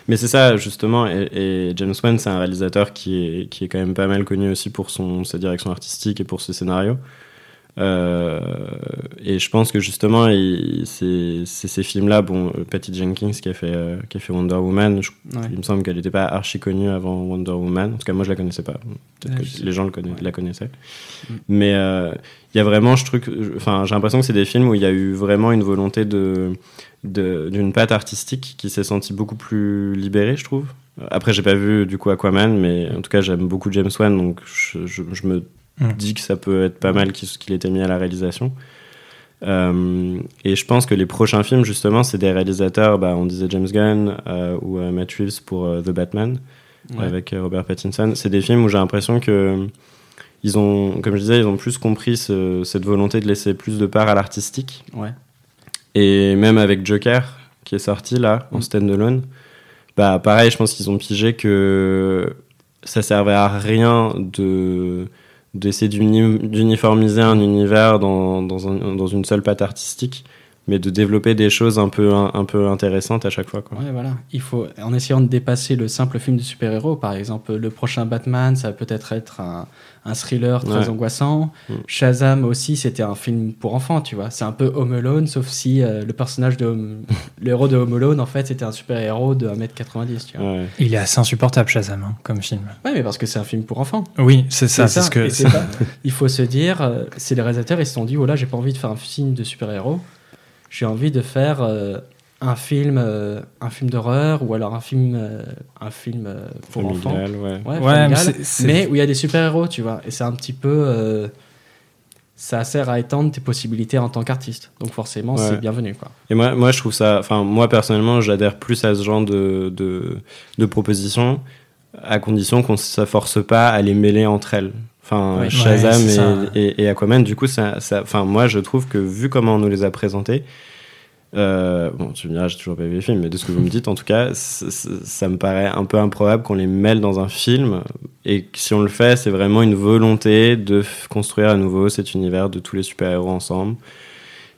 Mais c'est ça, justement, et, et James Wan, c'est un réalisateur qui est, qui est quand même pas mal connu aussi pour son, sa direction artistique et pour ses scénarios. Euh, et je pense que justement, c'est ces films-là, bon, euh, Patty Jenkins qui a fait, euh, qui a fait Wonder Woman, je- Ouais. il me semble qu'elle n'était pas archi connue avant Wonder Woman. En tout cas, moi, je la connaissais pas. Peut-être Ouais, que les gens le conna- Ouais. la connaissaient. Mm. Mais il y a vraiment, je trouve, enfin, j'ai l'impression que c'est des films où il y a eu vraiment une volonté de de- d'une patte artistique qui s'est sentie beaucoup plus libérée, je trouve. Après, j'ai pas vu du coup Aquaman, mais en tout cas, j'aime beaucoup James Wan, donc je, je- je me Mm. dis que ça peut être pas mal qu'il qu'il ait été mis à la réalisation. Euh, et je pense que les prochains films, justement, c'est des réalisateurs, bah, on disait James Gunn euh, ou euh, Matt Reeves pour euh, The Batman Ouais. avec Robert Pattinson. C'est des films où j'ai l'impression que ils ont, comme je disais, ils ont plus compris ce- cette volonté de laisser plus de part à l'artistique. Ouais. Et même avec Joker, qui est sorti là, en Mm. stand-alone, bah pareil, je pense qu'ils ont pigé que ça servait à rien de d'essayer d'uni- d'uniformiser un univers dans, dans, un- dans une seule patte artistique, mais de développer des choses un peu, intéressantes à chaque fois. Quoi. Voilà. Il faut, en essayant de dépasser le simple film de super-héros, par exemple, le prochain Batman, ça va peut-être être un, un thriller très Ouais. angoissant. Mm. Shazam aussi, c'était un film pour enfants, tu vois. C'est un peu Home Alone, sauf si euh, le personnage de Home- le héros de Home Alone, en fait, c'était un super-héros de 1m90, tu vois. Ouais. Il est assez insupportable, Shazam, hein, comme film. Ouais, mais parce que c'est un film pour enfants. Oui, c'est ça. C'est ce que. Pas- il faut se dire, euh, c'est les réalisateurs, ils se sont dit, oh là, j'ai pas envie de faire un film de super-héros. J'ai envie de faire euh, un film, euh, un film d'horreur ou alors un film, euh, un film euh, pour enfants. Ouais. Ouais, Ouais, familial, mais où il y a des super-héros, tu vois. Et c'est un petit peu. euh, ça sert à étendre tes possibilités en tant qu'artiste. Donc forcément, Ouais. c'est bienvenu, quoi. Et moi, moi, je trouve ça. Enfin, moi, personnellement, j'adhère plus à ce genre de, de, de propositions, à condition qu'on ne s'afforce pas à les mêler entre elles. Enfin, Ouais. Shazam et, et, et Aquaman, du coup, ça, enfin, moi, je trouve que vu comment on nous les a présentés, euh, bon, tu me diras, j'ai toujours pas vu les films, mais de ce que vous me dites, en tout cas, ça me paraît un peu improbable qu'on les mêle dans un film. Et que si on le fait, c'est vraiment une volonté de construire à nouveau cet univers de tous les super-héros ensemble.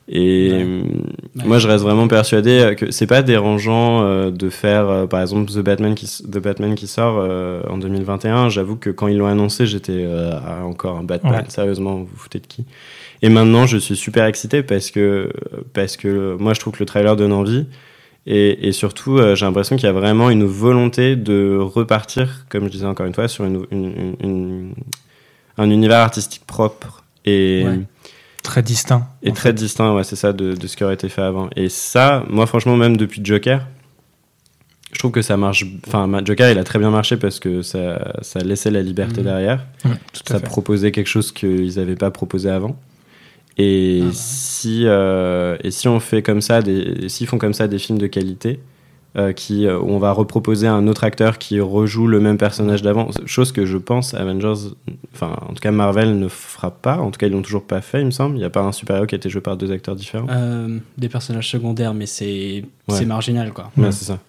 Et Ouais. Ouais. moi, je reste vraiment persuadé que c'est pas dérangeant euh, de faire, euh, par exemple, The Batman qui, s- The Batman qui sort euh, en 2021. J'avoue que quand ils l'ont annoncé, j'étais euh, encore un Batman. Ouais. Sérieusement, vous vous foutez de qui? Et maintenant, je suis super excité parce que, parce que moi, je trouve que le trailer donne envie. Et, et surtout, euh, j'ai l'impression qu'il y a vraiment une volonté de repartir, comme je disais encore une fois, sur une, une- une- une- un univers artistique propre. Et. Ouais. Très distinct. Et très distinct, ouais, c'est ça, de, de ce qui aurait été fait avant. Et ça, moi, franchement, même depuis Joker, je trouve que ça marche. Enfin, Joker, il a très bien marché parce que ça, ça laissait la liberté Mhm. derrière. Ça proposait quelque chose qu'ils n'avaient pas proposé avant. Et, Ah bah. si, euh, et si on fait comme ça, des, s'ils font comme ça des films de qualité, euh, qui, euh, où on va reproposer un autre acteur qui rejoue le même personnage d'avant, chose que je pense Avengers, enfin en tout cas Marvel ne fera pas, en tout cas ils l'ont toujours pas fait il me semble, il n'y a pas un super-héros qui a été joué par deux acteurs différents. Euh, des personnages secondaires, mais c'est Ouais. c'est marginal, quoi. Ouais, c'est ça.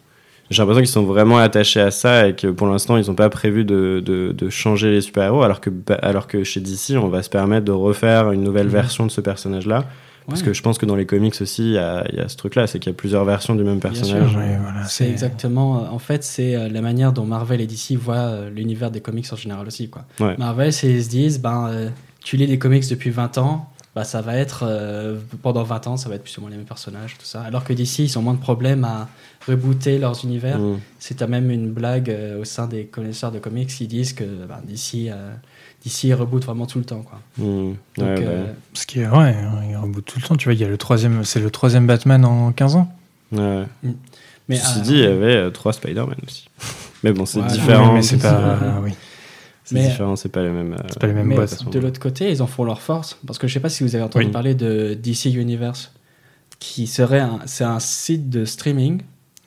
J'ai l'impression qu'ils sont vraiment attachés à ça et que pour l'instant, ils n'ont pas prévu de, de, de changer les super-héros, alors que, bah, alors que chez DC, on va se permettre de refaire une nouvelle Mhm. version de ce personnage-là. Parce que je pense que dans les comics aussi, il y a, il y a ce truc-là, c'est qu'il y a plusieurs versions du même personnage. voilà, C'est exactement. euh, En fait, c'est euh, la manière dont Marvel et DC voient euh, l'univers des comics en général aussi. Quoi. Ouais. Marvel, c'est ils se disent, ben, euh, tu lis des comics depuis 20 ans, bah, ça va être euh, pendant 20 ans, ça va être plus ou moins les mêmes personnages, tout ça. Alors que DC, ils ont moins de problèmes à rebooter leurs univers. Mm. C'est à même une blague euh, au sein des connaisseurs de comics qui disent que ben, DC, euh, DC reboot vraiment tout le temps. Quoi. Mm. Donc, Ouais, euh, Ce qui est ouais, il reboot tout le temps. Tu vois, il y a le troisième, c'est le troisième Batman en 15 ans. ouais. mais Ceci euh, dit, il y avait euh, trois Spider-Man aussi. Mais bon, c'est Ouais, différent. Mais c'est c'est- pas. oui. C'est Mais- différent, c'est pas les mêmes. euh, C'est pas les mêmes boîtes. de l'autre côté, ils en font leur force. Parce que je sais pas si vous avez entendu Oui. parler de DC Universe, qui serait un, c'est un site de streaming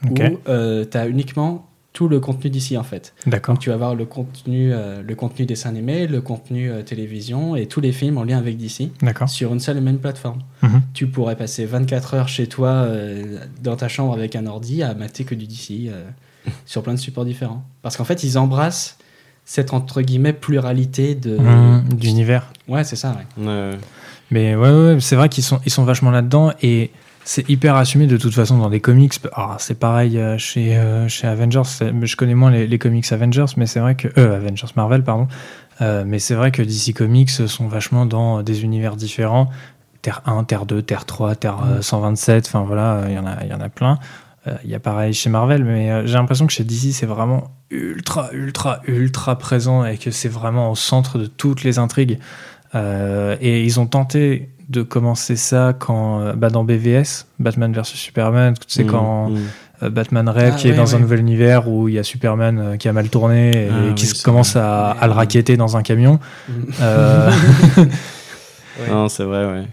où tu as uniquement tout le contenu d'ici en fait. D'accord. Donc tu vas avoir le contenu, euh, le contenu dessin animé, le contenu euh, télévision et tous les films en lien avec DC D'accord. sur une seule et même plateforme. Mhm. Tu pourrais passer 24 heures chez toi euh, dans ta chambre avec un ordi à mater que du DC euh, sur plein de supports différents. Parce qu'en fait, ils embrassent cette entre guillemets pluralité de. Mmh, D'univers. Ouais, c'est ça. Ouais. ouais. Mais ouais, ouais, c'est vrai qu'ils sont, ils sont vachement là-dedans et c'est hyper assumé de toute façon dans des comics. Ah, c'est pareil euh, chez, euh, chez Avengers. Je connais moins les, les comics Avengers, mais c'est vrai que. Euh, Avengers Marvel, pardon. Euh, mais c'est vrai que DC Comics sont vachement dans des univers différents. Terre 1, Terre 2, Terre 3, Terre euh, 127, enfin voilà, il y, en a- il y en a plein. Euh, Il y a pareil chez Marvel, mais euh, j'ai l'impression que chez DC, c'est vraiment ultra, ultra, ultra présent et que c'est vraiment au centre de toutes les intrigues. Euh, et ils ont tenté de commencer ça quand euh, bah, dans BVS, Batman vs Superman, tu sais, Mm, quand mm. euh, Batman rêve Ah, qui est ouais, dans un nouvel univers où il y a Superman euh, qui a mal tourné et Ah, qui oui, se c'est commence à, le euh, raqueter dans un camion. Mm. Euh, Ouais. Non, c'est vrai, ouais.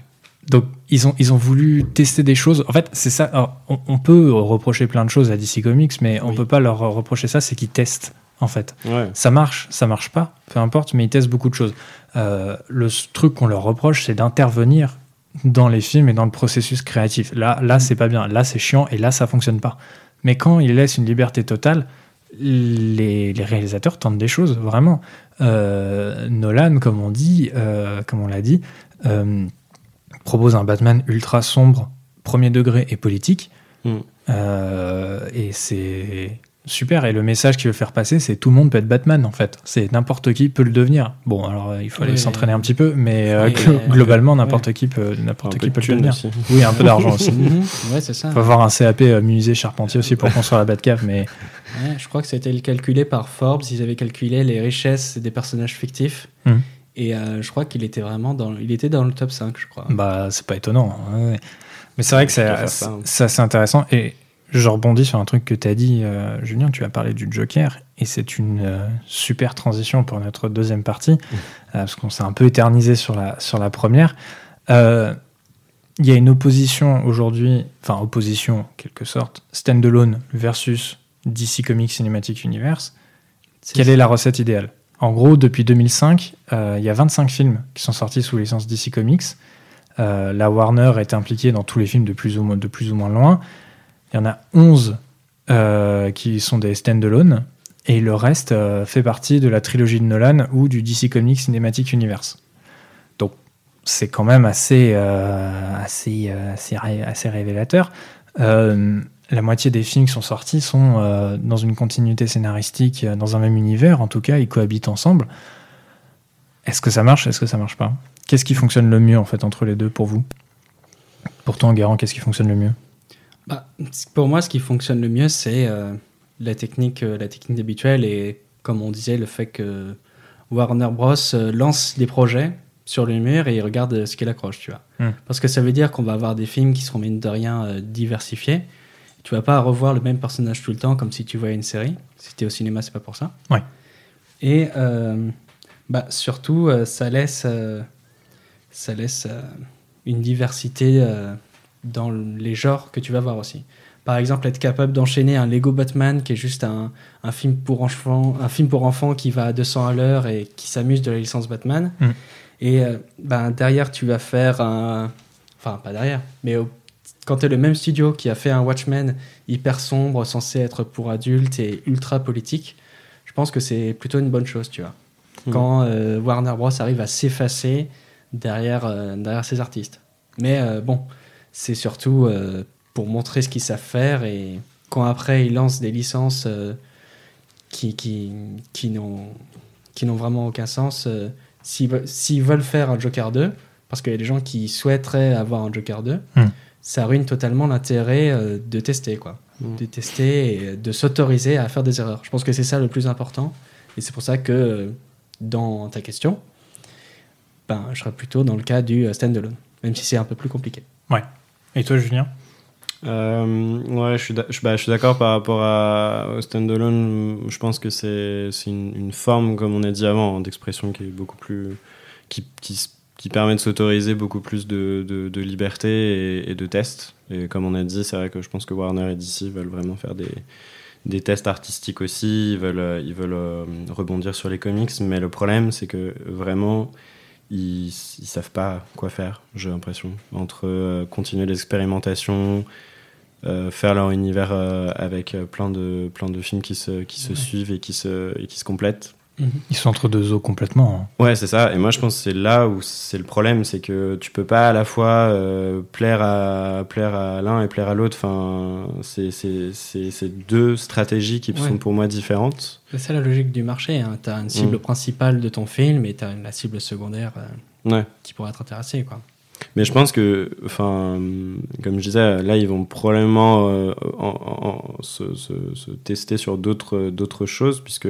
Donc ils ont, ils ont voulu tester des choses. En fait, c'est ça. alors, on, on peut reprocher plein de choses à DC Comics, mais on Oui. peut pas leur reprocher ça, c'est qu'ils testent en fait. Ouais. Ça marche, ça marche pas, peu importe, mais ils testent beaucoup de choses. Euh, le truc qu'on leur reproche, c'est d'intervenir dans les films et dans le processus créatif. Là, là c'est pas bien, là, c'est chiant et là, ça fonctionne pas. Mais quand ils laissent une liberté totale, les, les réalisateurs tentent des choses, vraiment. Euh, Nolan, comme on dit, euh, comme on l'a dit, euh, propose un Batman ultra sombre, premier degré et politique. Mm. Euh, et c'est super. Et le message qu'il veut faire passer, c'est tout le monde peut être Batman, en fait. C'est n'importe qui peut le devenir. Bon, alors euh, il faut aller Oui, s'entraîner un petit peu, mais euh, globalement, ouais. n'importe qui peut, n'importe qui le devenir. aussi. Oui, un peu d'argent aussi. Mhm. ouais, c'est ça. Il faut avoir un CAP euh, musée Charpentier aussi pour construire la Batcave, mais Ouais, je crois que c'était calculé par Forbes. Ils avaient calculé les richesses des personnages fictifs. Mhm. Et euh, je crois qu'il était vraiment dans, il était dans le top 5, je crois. bah c'est pas étonnant. hein, ouais. Mais c'est vrai que c'est hein. c'est assez intéressant. Et je rebondis sur un truc que tu as dit, euh, Julien, tu as parlé du Joker, et c'est une euh, super transition pour notre deuxième partie, euh, parce qu'on s'est un peu éternisé sur la, sur la première. Euh, Il y a une opposition aujourd'hui, enfin opposition en quelque sorte, standalone versus DC Comics Cinematic Universe. Quelle est la recette idéale? En gros, depuis 2005, euh, il y a 25 films qui sont sortis sous licence DC Comics. Euh, la Warner est impliquée dans tous les films de plus ou moins, loin. Il y en a 11 euh, qui sont des stand-alone. Et le reste fait partie de la trilogie de Nolan ou du DC Comics Cinematic Universe. Donc, c'est quand même assez révélateur. La moitié des films qui sont sortis sont euh, dans une continuité scénaristique, euh, dans un même univers, en tout cas, ils cohabitent ensemble. Est-ce que ça marche Est-ce que ça marche pas? Qu'est-ce qui fonctionne le mieux en fait entre les deux pour vous? Pour toi, Garant, qu'est-ce qui fonctionne le mieux? Bah, pour moi, ce qui fonctionne le mieux, c'est euh, la technique, euh, la technique habituelle et, comme on disait, le fait que Warner Bros lance des projets sur le mur et regarde ce qu'il accroche, tu vois. Hmm. Parce que ça veut dire qu'on va avoir des films qui seront mine de rien diversifiés. Tu vas pas revoir le même personnage tout le temps comme si tu voyais une série. Si tu es au cinéma, c'est pas pour ça. Ouais. Et euh, bah, surtout, euh, ça laisse, euh, ça laisse une diversité dans les genres que tu vas voir aussi. Par exemple, être capable d'enchaîner un Lego Batman qui est juste un, un film pour enfants, un film pour enfants qui va à 200 à l'heure et qui s'amuse de la licence Batman. Mm. Et ben, derrière, tu vas faire un, enfin pas derrière, mais au- quand t'es le même studio qui a fait un Watchmen hyper sombre, censé être pour adultes et ultra politique, je pense que c'est plutôt une bonne chose, tu vois. Mhm. Quand euh, Warner Bros arrive à s'effacer derrière, euh, derrière ses artistes. Mais euh, bon, c'est surtout euh, pour montrer ce qu'ils savent faire et quand après ils lancent des licences qui, qui, qui n'ont vraiment aucun sens, s'ils veulent, faire un Joker 2, parce qu'il y a des gens qui souhaiteraient avoir un Joker 2, Hmm. Ça ruine totalement l'intérêt euh, de tester, quoi. Hmm. De tester et de s'autoriser à faire des erreurs. Je pense que c'est ça le plus important. Et c'est pour ça que, euh, dans ta question, ben, je serais plutôt dans le cas du euh, standalone, même si c'est un peu plus compliqué. Et toi, Julien? Euh, ouais, je suis bah, je suis d'accord par rapport à, au standalone. Je pense que c'est une, une forme, comme on a dit avant, d'expression qui est beaucoup plus. qui, qui permet de s'autoriser beaucoup plus de, de, de liberté et, et de tests. Et comme on a dit, c'est vrai que je pense que Warner et DC veulent vraiment faire des, des tests artistiques aussi. Ils veulent, euh, ils veulent euh, rebondir sur les comics. Mais le problème, c'est que vraiment ils, ils savent pas quoi faire, j'ai l'impression. Entre euh, continuer l'expérimentation, euh, faire leur univers euh, avec plein, de, plein de films qui se, qui se Ouais. suivent et qui se, et qui se complètent. Ils sont entre deux eaux complètement. hein. Ouais, c'est ça. Et moi, je pense que c'est là où c'est le problème, c'est que tu peux pas à la fois euh, plaire à plaire à l'un et plaire à l'autre. Enfin, c'est c'est c'est c'est deux stratégies qui Ouais. sont pour moi différentes. C'est ça la logique du marché. Hein. Tu as une cible Mm. principale de ton film et tu as la cible secondaire euh, Ouais. qui pourrait être intéressée. Quoi. Mais je pense que, enfin, comme je disais, là, ils vont probablement euh, en- en- en- se, se- se tester sur d'autres d'autres choses, puisque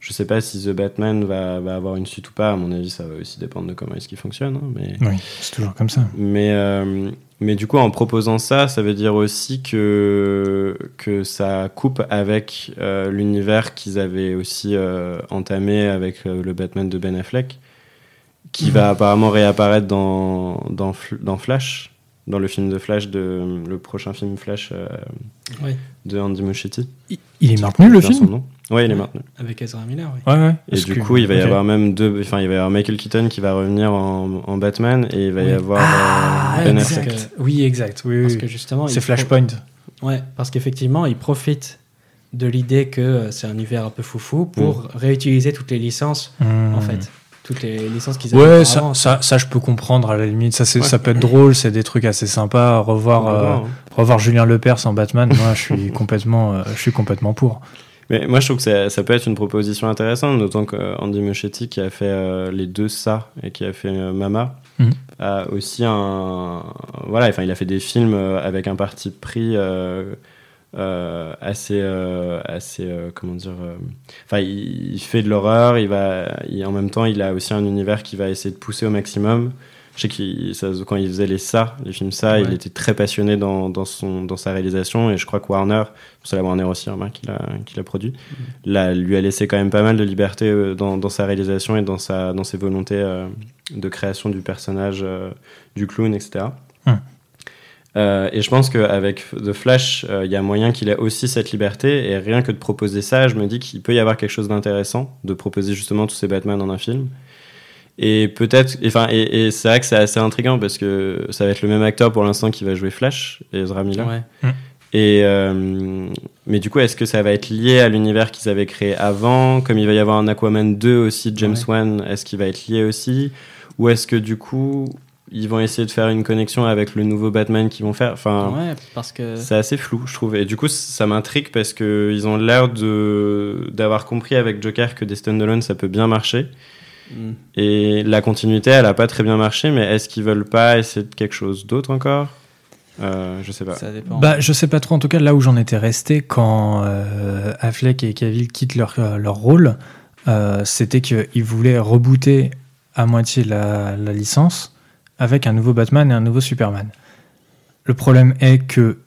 je sais pas si The Batman va, va avoir une suite ou pas. À mon avis, ça va aussi dépendre de comment est-ce qu'il fonctionne. hein, mais... Oui, c'est toujours comme ça. Mais, euh, mais du coup, en proposant ça, ça veut dire aussi que, que ça coupe avec euh, l'univers qu'ils avaient aussi euh, entamé avec euh, le Batman de Ben Affleck, qui va apparemment réapparaître dans, dans, dans Flash, dans le film de Flash, de, le prochain film Flash euh, Ouais. De Andy Muschietti. Il- Il est maintenu le film nom. Ouais, il est maintenu. Avec Ezra Miller, oui. Ouais, ouais. Et Parce du que- coup, il va y avoir même deux. Enfin, il va y avoir Michael Keaton qui va revenir en, en Batman et il va y avoir Ah, euh, Ben exact. Affleck. exact. Oui, exact. Oui, Parce oui. que justement, C'est il Flashpoint. pro- Ouais, parce qu'effectivement, ils profitent de l'idée que euh, c'est un univers un peu foufou pour réutiliser toutes les licences, Hmm. en fait. Toutes les licences qu'ils avaient Ouais, ça, ça, ça, je peux comprendre à la limite. Ça, Ouais. ça peut être drôle, c'est des trucs assez sympas. Revoir, On va euh, hein. revoir Julien Lepers en Batman, moi, je suis complètement, euh, je suis complètement pour. Mais moi, je trouve que ça, ça peut être une proposition intéressante, d'autant qu'Andy Muschietti, qui a fait euh, les deux ça et qui a fait euh, Mama, Mhm. a aussi un. Voilà, enfin, il a fait des films euh, avec un parti pris euh, euh, assez. euh, assez euh, comment dire. euh, Enfin, il, il fait de l'horreur, il va. il- en même temps, il a aussi un univers qui va essayer de pousser au maximum. Je sais ça- quand il faisait les ça, les films ça, Ouais. il était très passionné dans, dans, son, dans sa réalisation et je crois que Warner, c'est la Warner aussi hein, qui l'a qui l'a produit, là, lui a laissé quand même pas mal de liberté euh, dans, dans sa réalisation et dans, sa, dans ses volontés euh, de création du personnage, euh, du clown, etc. Euh, et je pense qu'avec The Flash, euh, il y a moyen qu'il ait aussi cette liberté. Et rien que de proposer ça, je me dis qu'il peut y avoir quelque chose d'intéressant, de proposer justement tous ces Batman dans un film. Et peut-être, enfin, et, et c'est vrai que c'est assez intriguant parce que ça va être le même acteur pour l'instant qui va jouer Flash, Ezra Miller. Ouais. Et euh, mais du coup, est-ce que ça va être lié à l'univers qu'ils avaient créé avant? Comme il va y avoir un Aquaman 2 aussi de James Ouais. Wan, est-ce qu'il va être lié aussi? Ou est-ce que du coup, ils vont essayer de faire une connexion avec le nouveau Batman qu'ils vont faire? Enfin, Ouais, parce que. c'est assez flou, je trouve. Et du coup, ça m'intrigue parce que ils ont l'air de d'avoir compris avec Joker que des standalone ça peut bien marcher. Hmm. Et la continuité, elle a pas très bien marché, mais est-ce qu'ils veulent pas essayer de quelque chose d'autre encore? Euh, Je sais pas. Ça dépend. Bah, je sais pas trop. En tout cas, là où j'en étais resté quand euh, Affleck et Cavill quittent leur, euh, leur rôle, euh, c'était qu'ils voulaient rebooter à moitié la, la licence avec un nouveau Batman et un nouveau Superman. Le problème est que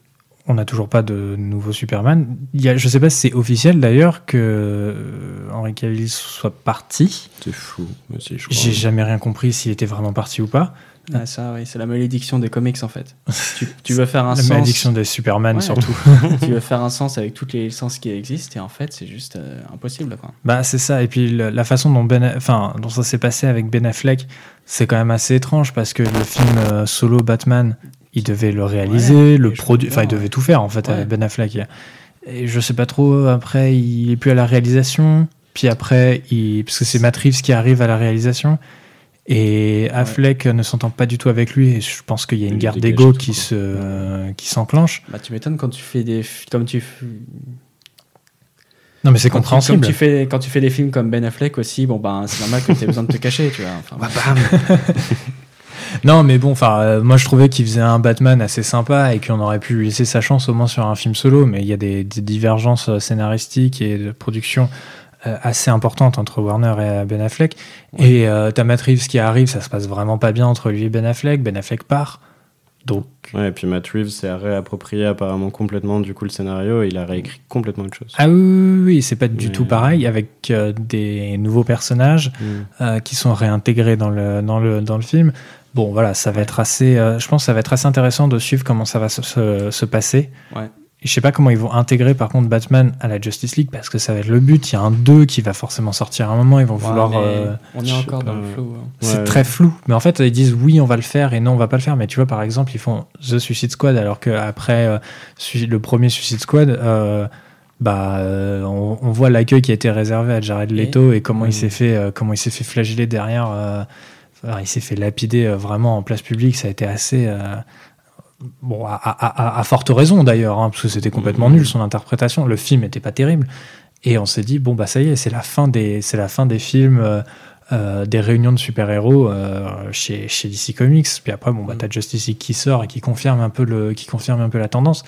on n'a toujours pas de nouveau Superman. Il y a, je sais pas si c'est officiel d'ailleurs que euh, Henry Cavill soit parti. C'est fou aussi, je. J'ai jamais rien compris s'il était vraiment parti ou pas. Ah, ça, oui, c'est la malédiction des comics en fait. tu, tu veux faire un La sens. malédiction des Superman Ouais. surtout. tu veux faire un sens avec toutes les licences qui existent et en fait, c'est juste euh, impossible. Quoi. Bah c'est ça et puis le- la façon dont Ben enfin dont ça s'est passé avec Ben Affleck c'est quand même assez étrange parce que le film euh, solo Batman Il devait le réaliser, le et je produire, enfin, il devait tout faire en fait Ouais. avec Ben Affleck. Et je sais pas trop, après, il est plus à la réalisation, puis après, il... parce que c'est Matt Reeves qui arrive à la réalisation. Et Affleck ne s'entend pas du tout avec lui, et je pense qu'il y a une guerre d'ego qui quoi. se qui s'enclenche. Bah, tu m'étonnes quand tu fais des. Comme tu, Non, mais c'est quand tu- compréhensible. Comme tu fais, quand tu fais des films comme Ben Affleck aussi, bon, ben, c'est normal que tu aies besoin de te cacher, tu vois. Enfin, Bah, Non, mais bon, enfin, euh, moi je trouvais qu'il faisait un Batman assez sympa et qu'on aurait pu lui laisser sa chance au moins sur un film solo, mais il y a des, des divergences euh, scénaristiques et de production euh, assez importantes entre Warner et Ben Affleck. Et euh, t'as Matt Reeves qui arrive, ça se passe vraiment pas bien entre lui et Ben Affleck. Ben Affleck part. Donc, Ouais, et puis Matt Reeves s'est réapproprié apparemment complètement du coup le scénario et il a réécrit complètement autre chose. ah oui, oui, oui, c'est pas du Mais- tout pareil avec euh, des nouveaux personnages. Mm. euh, qui sont réintégrés dans le, dans le, dans le film. Bon, voilà, ça va être assez. euh, je pense que ça va être assez intéressant de suivre comment ça va se, se, se passer. Ouais. Je sais pas comment ils vont intégrer par contre Batman à la Justice League parce que ça va être le but. Il y a un 2 qui va forcément sortir à un moment. Ils vont Ouais, vouloir. euh, on est encore dans le flou. hein. c'est Ouais. très flou. Mais en fait, ils disent oui, on va le faire et non, on va pas le faire. Mais tu vois, par exemple, ils font The Suicide Squad alors qu'après euh, le premier Suicide Squad, euh, bah, euh, on, on voit l'accueil qui a été réservé à Jared Leto et, comment Mm. il s'est fait, euh, comment il s'est fait flageller derrière. Enfin, il s'est fait lapider euh, vraiment en place publique. Ça a été assez. euh, Bon, à, à- à- à forte raison d'ailleurs, hein, parce que c'était complètement Mm. nul son interprétation. Le film n'était pas terrible. Et on s'est dit, bon, bah ça y est, c'est la fin des, c'est la fin des films. euh, des réunions de super-héros euh, chez, chez DC Comics. Puis après, bon, bah, Mm. t'as Justice League qui sort et qui confirme un peu, le, qui confirme un peu la tendance.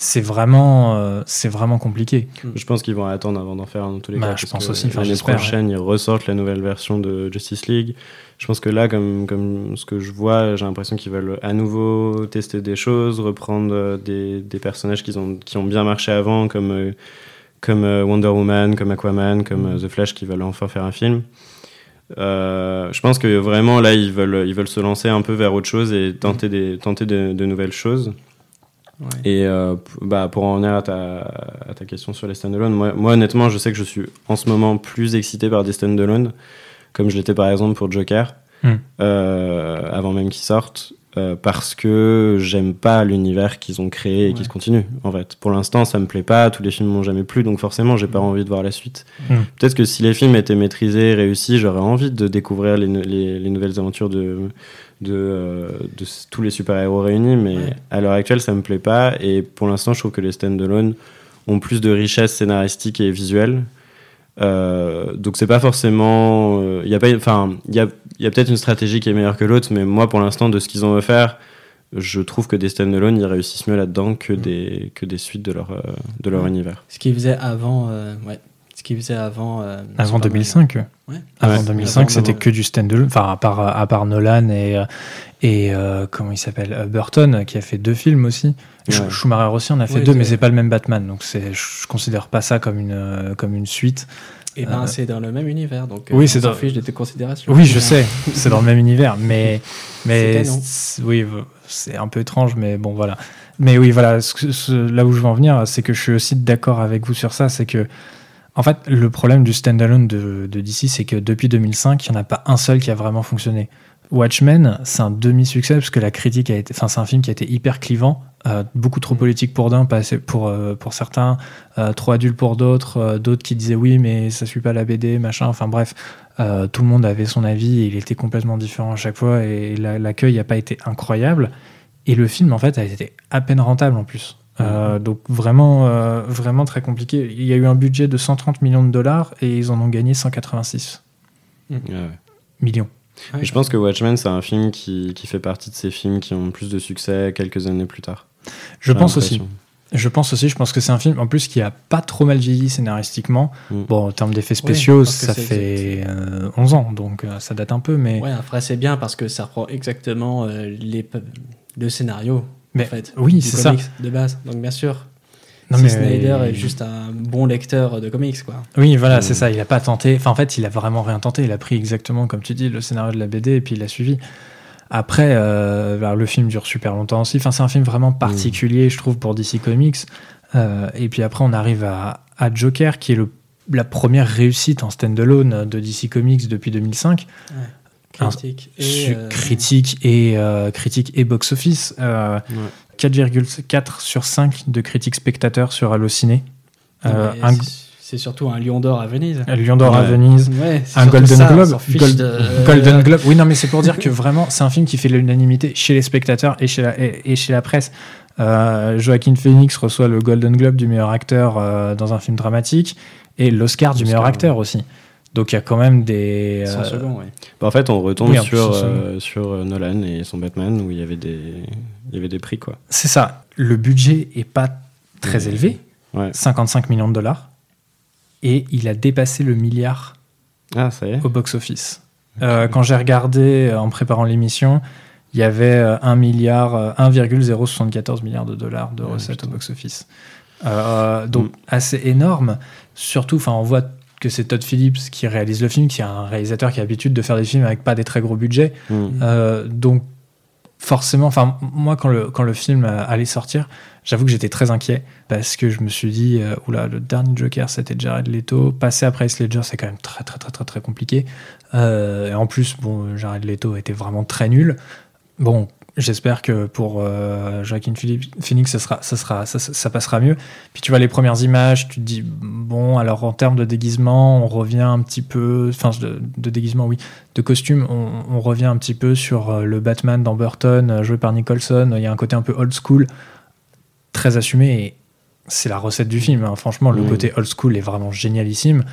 C'est vraiment, euh, c'est vraiment compliqué. Je pense qu'ils vont attendre avant d'en faire un dans tous les Bah, cas. je pense aussi, L'année prochaine, ils ressortent la nouvelle version de Justice League. Je pense que là, comme, comme ce que je vois, j'ai l'impression qu'ils veulent à nouveau tester des choses, reprendre euh, des, des personnages qui ont, qui ont bien marché avant, comme, euh, comme Wonder Woman, comme Aquaman, comme euh, The Flash, qui veulent enfin faire un film. Euh, je pense que vraiment là ils veulent, ils veulent se lancer un peu vers autre chose et tenter, des, tenter de, de nouvelles choses. Ouais. Et euh, bah, pour en venir à ta, à ta question sur les standalone, moi, moi honnêtement, je sais que je suis en ce moment plus excité par des standalone, comme je l'étais par exemple pour Joker, Hmm. euh, avant même qu'ils sortent, euh, parce que j'aime pas l'univers qu'ils ont créé et Ouais. qui se continue. En fait, pour l'instant, ça me plaît pas. Tous les films m'ont jamais plu, donc forcément, j'ai pas envie de voir la suite. Hmm. Peut-être que si les films étaient maîtrisés, réussis, j'aurais envie de découvrir les, nou- les, les nouvelles aventures de, de, euh, de tous les super-héros réunis, mais Ouais. à l'heure actuelle, ça me plaît pas. Et pour l'instant, je trouve que les stand-alone ont plus de richesse scénaristique et visuelle. Euh, donc c'est pas forcément, il y a pas, enfin il y a, y a peut-être une stratégie qui est meilleure que l'autre, mais moi pour l'instant de ce qu'ils ont offert, je trouve que des stand-alone ils réussissent mieux là-dedans que des que des suites de leur euh, de leur Ouais. univers. Ce qu'ils faisaient avant, euh, ouais. Qu'ils faisaient avant. euh, Avant Superman. 2005. euh. Ouais. Avant Ouais. 2005, Avant- c'était que du stand-alone. Enfin, à part, à part Nolan et, euh, et euh, comment il s'appelle Burton, qui a fait deux films aussi. Ouais. Schumacher aussi en a fait deux, mais c'est pas le même Batman. Donc, je considère pas ça comme une, comme une suite. Et ben Euh, c'est dans le même univers, donc. oui, c'est dans- fiche de tes considérations. Oui, je sais, c'est dans le même univers, mais, mais oui, c'est un peu étrange, mais bon, voilà. Mais oui, voilà, ce que- ce- là où je veux en venir, c'est que je suis aussi d'accord avec vous sur ça, c'est que, en fait, le problème du standalone de, de DC, c'est que depuis 2005, il n'y en a pas un seul qui a vraiment fonctionné. Watchmen, c'est un demi-succès parce que la critique a été, enfin, c'est un film qui a été hyper clivant, euh, beaucoup trop politique pour d'un, pas assez pour, euh, pour certains, euh, trop adulte pour d'autres, d'autres qui disaient oui, mais ça suit pas la BD, machin, enfin bref. Tout le monde avait son avis et il était complètement différent à chaque fois et la- l'accueil n'a pas été incroyable. Et le film, en fait, a été à peine rentable en plus. Euh, donc vraiment, euh, vraiment très compliqué. Il y a eu un budget de 130 millions de dollars et ils en ont gagné 186 Ouais. millions. Ouais. Et Je pense que Watchmen c'est un film qui, qui fait partie de ces films qui ont plus de succès quelques années plus tard. Je pense aussi. Je pense aussi. Je pense que c'est un film en plus qui a pas trop mal vieilli scénaristiquement. Mm. Bon, en termes d'effets spéciaux, ça fait euh, 11 ans, donc euh, ça date un peu, mais Ouais, après c'est bien parce que ça reprend exactement euh, les, le scénario. Mais en fait, oui, c'est ça. de base. Donc bien sûr, Non, si mais- Snyder est juste un bon lecteur de comics, quoi. Oui, voilà, Mm. c'est ça. Il a pas tenté. Enfin, en fait, il a vraiment rien tenté. Il a pris exactement, comme tu dis, le scénario de la BD et puis il l'a suivi. Après, euh, alors, le film dure super longtemps aussi. Enfin, c'est un film vraiment particulier, je trouve, pour DC Comics. Euh, et puis après, on arrive à, à Joker, qui est le, la première réussite en standalone de DC Comics depuis 2005. Ouais. Critique et, euh, critique et euh, critique et box office. Euh, 4,4 sur 5 de critiques spectateurs sur Allociné. Euh, un c'est- surtout un Lion d'Or à Venise. un Lion d'Or à. Venise. Ouais, Un Golden ça, Globe. Gold- de- Golden Globe. Oui, non, mais c'est pour dire que vraiment, c'est un film qui fait l'unanimité chez les spectateurs et chez la, et, et chez la presse. Euh, Joaquin Phoenix reçoit le Golden Globe du meilleur acteur euh, dans un film dramatique et l'Oscar du meilleur acteur aussi. Donc il y a quand même des. 100 euh, secondes, ouais. Bah, en fait, on retombe Oui, sur, euh, sur euh, Nolan et son Batman où il y avait des, il y avait des prix, quoi. C'est ça. Le budget est pas très élevé, Ouais. 55 millions de dollars, et il a dépassé le milliard Ah, ça y est. au box-office. Euh, quand j'ai regardé en préparant l'émission, il y avait euh, 1 milliard, euh, 1,074 milliards de dollars de Ouais, recettes putain. au box-office. Euh, donc Mm. assez énorme. Surtout, enfin, on voit que c'est Todd Phillips qui réalise le film, qui est un réalisateur qui a l'habitude de faire des films avec pas des très gros budgets. Mm. Euh, donc forcément, enfin moi quand le quand le film euh, allait sortir, j'avoue que j'étais très inquiet parce que je me suis dit euh, oula le dernier Joker c'était Jared Leto, passer après Heath Ledger c'est quand même très très très très très compliqué. Euh, et en plus bon Jared Leto était vraiment très nul. Bon J'espère que pour euh, Joaquin Phoenix, ça, sera, ça, sera, ça, passera mieux. Puis tu vois les premières images, tu te dis, bon, alors en termes de déguisement, on revient un petit peu, enfin de, de déguisement, oui, de costume, on, on revient un petit peu sur euh, le Batman dans Burton, euh, joué par Nicholson. Il y a un côté un peu old school, très assumé, et c'est la recette du film. hein. Franchement, le côté old school est vraiment génialissime.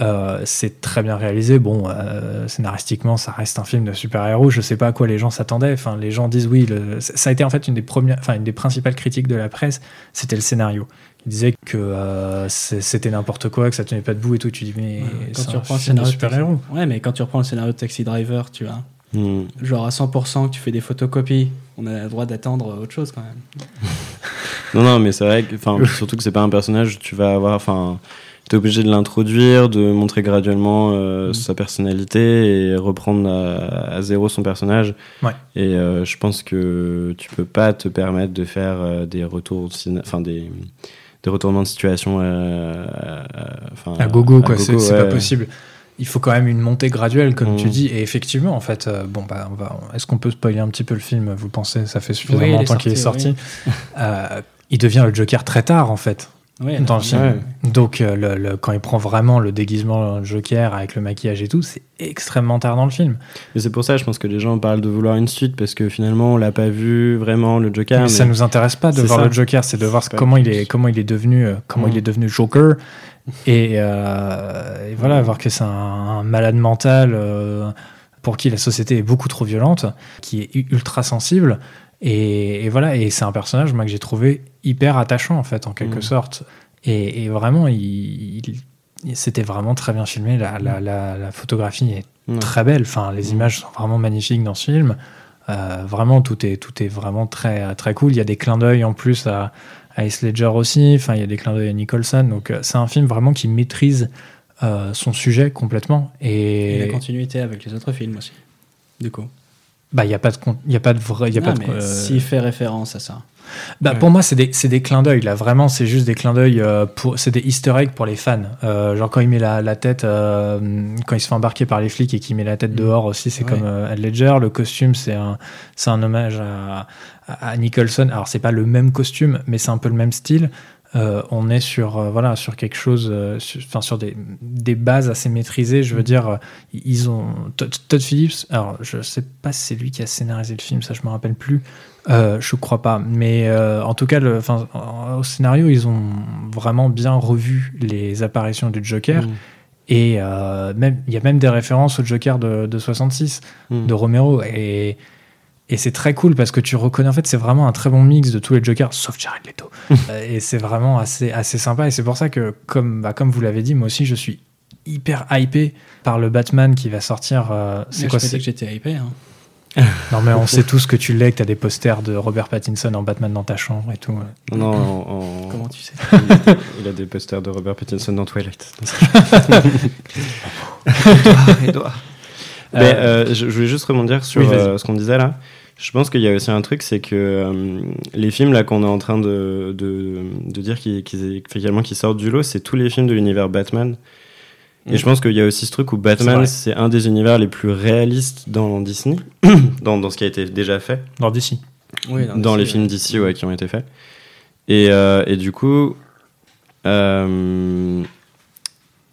Euh, c'est très bien réalisé. Bon, euh, scénaristiquement, ça reste un film de super-héros. Je sais pas à quoi les gens s'attendaient. Enfin, les gens disent oui. le- ça a été en fait une des premières, enfin une des principales critiques de la presse. C'était le scénario. Ils disaient que euh, c'était n'importe quoi, que ça tenait pas debout et tout. Tu dis mais Quand tu reprends le scénario de super-héros. Taxi- Ouais, mais quand tu reprends le scénario de Taxi Driver, tu vois, Mm. genre à 100% que tu fais des photocopies, on a le droit d'attendre autre chose quand même. Non, non, mais c'est vrai que, enfin, surtout que c'est pas un personnage, tu vas avoir, enfin, t'es obligé de l'introduire, de montrer graduellement euh, Mm. sa personnalité et reprendre à, à zéro son personnage. Ouais. Et euh, je pense que tu peux pas te permettre de faire euh, des retours, enfin des, des retournements de situation, euh, à- à gogo, quoi. C'est ouais. pas possible. Il faut quand même une montée graduelle, comme Mm. tu dis. Et effectivement, en fait, euh, bon, bah, on va. Est-ce qu'on peut spoiler un petit peu le film? Vous pensez Ça fait Oui, suffisamment longtemps qu'il est sorti. Euh, il devient le Joker très tard, en fait. Ouais, dans le film. Ouais. Donc, euh, le- le- quand il prend vraiment le déguisement Joker avec le maquillage et tout, c'est extrêmement tard dans le film. Et c'est pour ça, je pense que les gens parlent de vouloir une suite parce que finalement, on l'a pas vu vraiment le Joker. mais ça mais- nous intéresse pas de voir ça. le Joker, c'est de voir comment il est, comment il est devenu, euh, comment Mm. il est devenu Joker, et, euh, et voilà, voir que c'est un, un malade mental euh, pour qui la société est beaucoup trop violente, qui est ultra sensible. Et, et voilà, et c'est un personnage moi que j'ai trouvé hyper attachant en fait, en quelque Mm. sorte. Et, et vraiment, il, il- c'était vraiment très bien filmé. La, la- la- la photographie est très belle. Enfin, les Mm. images sont vraiment magnifiques dans ce film. Euh, vraiment, tout est, tout est vraiment très, très cool. Il y a des clins d'œil en plus à, à Heath Ledger aussi. Enfin, il y a des clins d'œil à Nicholson. Donc, euh, c'est un film vraiment qui maîtrise euh, son sujet complètement. Et la Et continuité avec les autres films aussi. Du coup. Bah, il n'y a pas de, y a pas de vrai, il y a Non, pas mais euh, S'il fait référence à ça. Bah, Ouais. Pour moi, c'est des, c'est des clins d'œil. Là, vraiment, c'est juste des clins d'œil. euh, pour, c'est des Easter eggs pour les fans. Euh, genre quand il met la, la tête, euh, quand il se fait embarquer par les flics et qu'il met la tête Mm. dehors aussi, c'est Ouais. comme euh, Heath Ledger. Le costume, c'est un, c'est un hommage à, à, à Nicholson. Alors, c'est pas le même costume, mais c'est un peu le même style. Euh, on est sur, euh, voilà, sur quelque chose, euh, sur, enfin, sur des, des bases assez maîtrisées. Je veux Mm. dire, ils ont. Todd, Phillips, alors je sais pas si c'est lui qui a scénarisé le film, ça je me rappelle plus. Je crois pas, mais en tout cas, le, au scénario, ils ont vraiment bien revu les apparitions du Joker Mm. et même il y a même des références au Joker de, de 66 Mm. de Romero et et c'est très cool parce que tu reconnais en fait c'est vraiment un très bon mix de tous les Jokers sauf Jared Leto Euh, et c'est vraiment assez assez sympa et c'est pour ça que comme bah, comme vous l'avez dit moi aussi je suis hyper hypé par le Batman qui va sortir euh, c'est quoi je c'est que j'étais hypé. Hein. non mais on sait tous que tu l'es que t'as des posters de Robert Pattinson en Batman dans ta chambre et tout Non, non, en- en- Comment tu sais? il a des posters de Robert Pattinson dans Twilight. Edouard. Mais, Euh, euh, je, je voulais juste rebondir sur Oui, euh, ce qu'on disait là. Je pense qu'il y a aussi un truc, c'est que euh, les films là qu'on est en train de, de, de dire qu'ils- effectivement, qu'ils sortent du lot, c'est tous les films de l'univers Batman. Et je pense qu'il y a aussi ce truc où Batman, c'est un des univers les plus réalistes dans Disney, dans, dans, ce qui a été déjà fait. Dans DC. Oui, dans, les films DC ouais, qui ont été faits. Et, euh, et du coup, euh,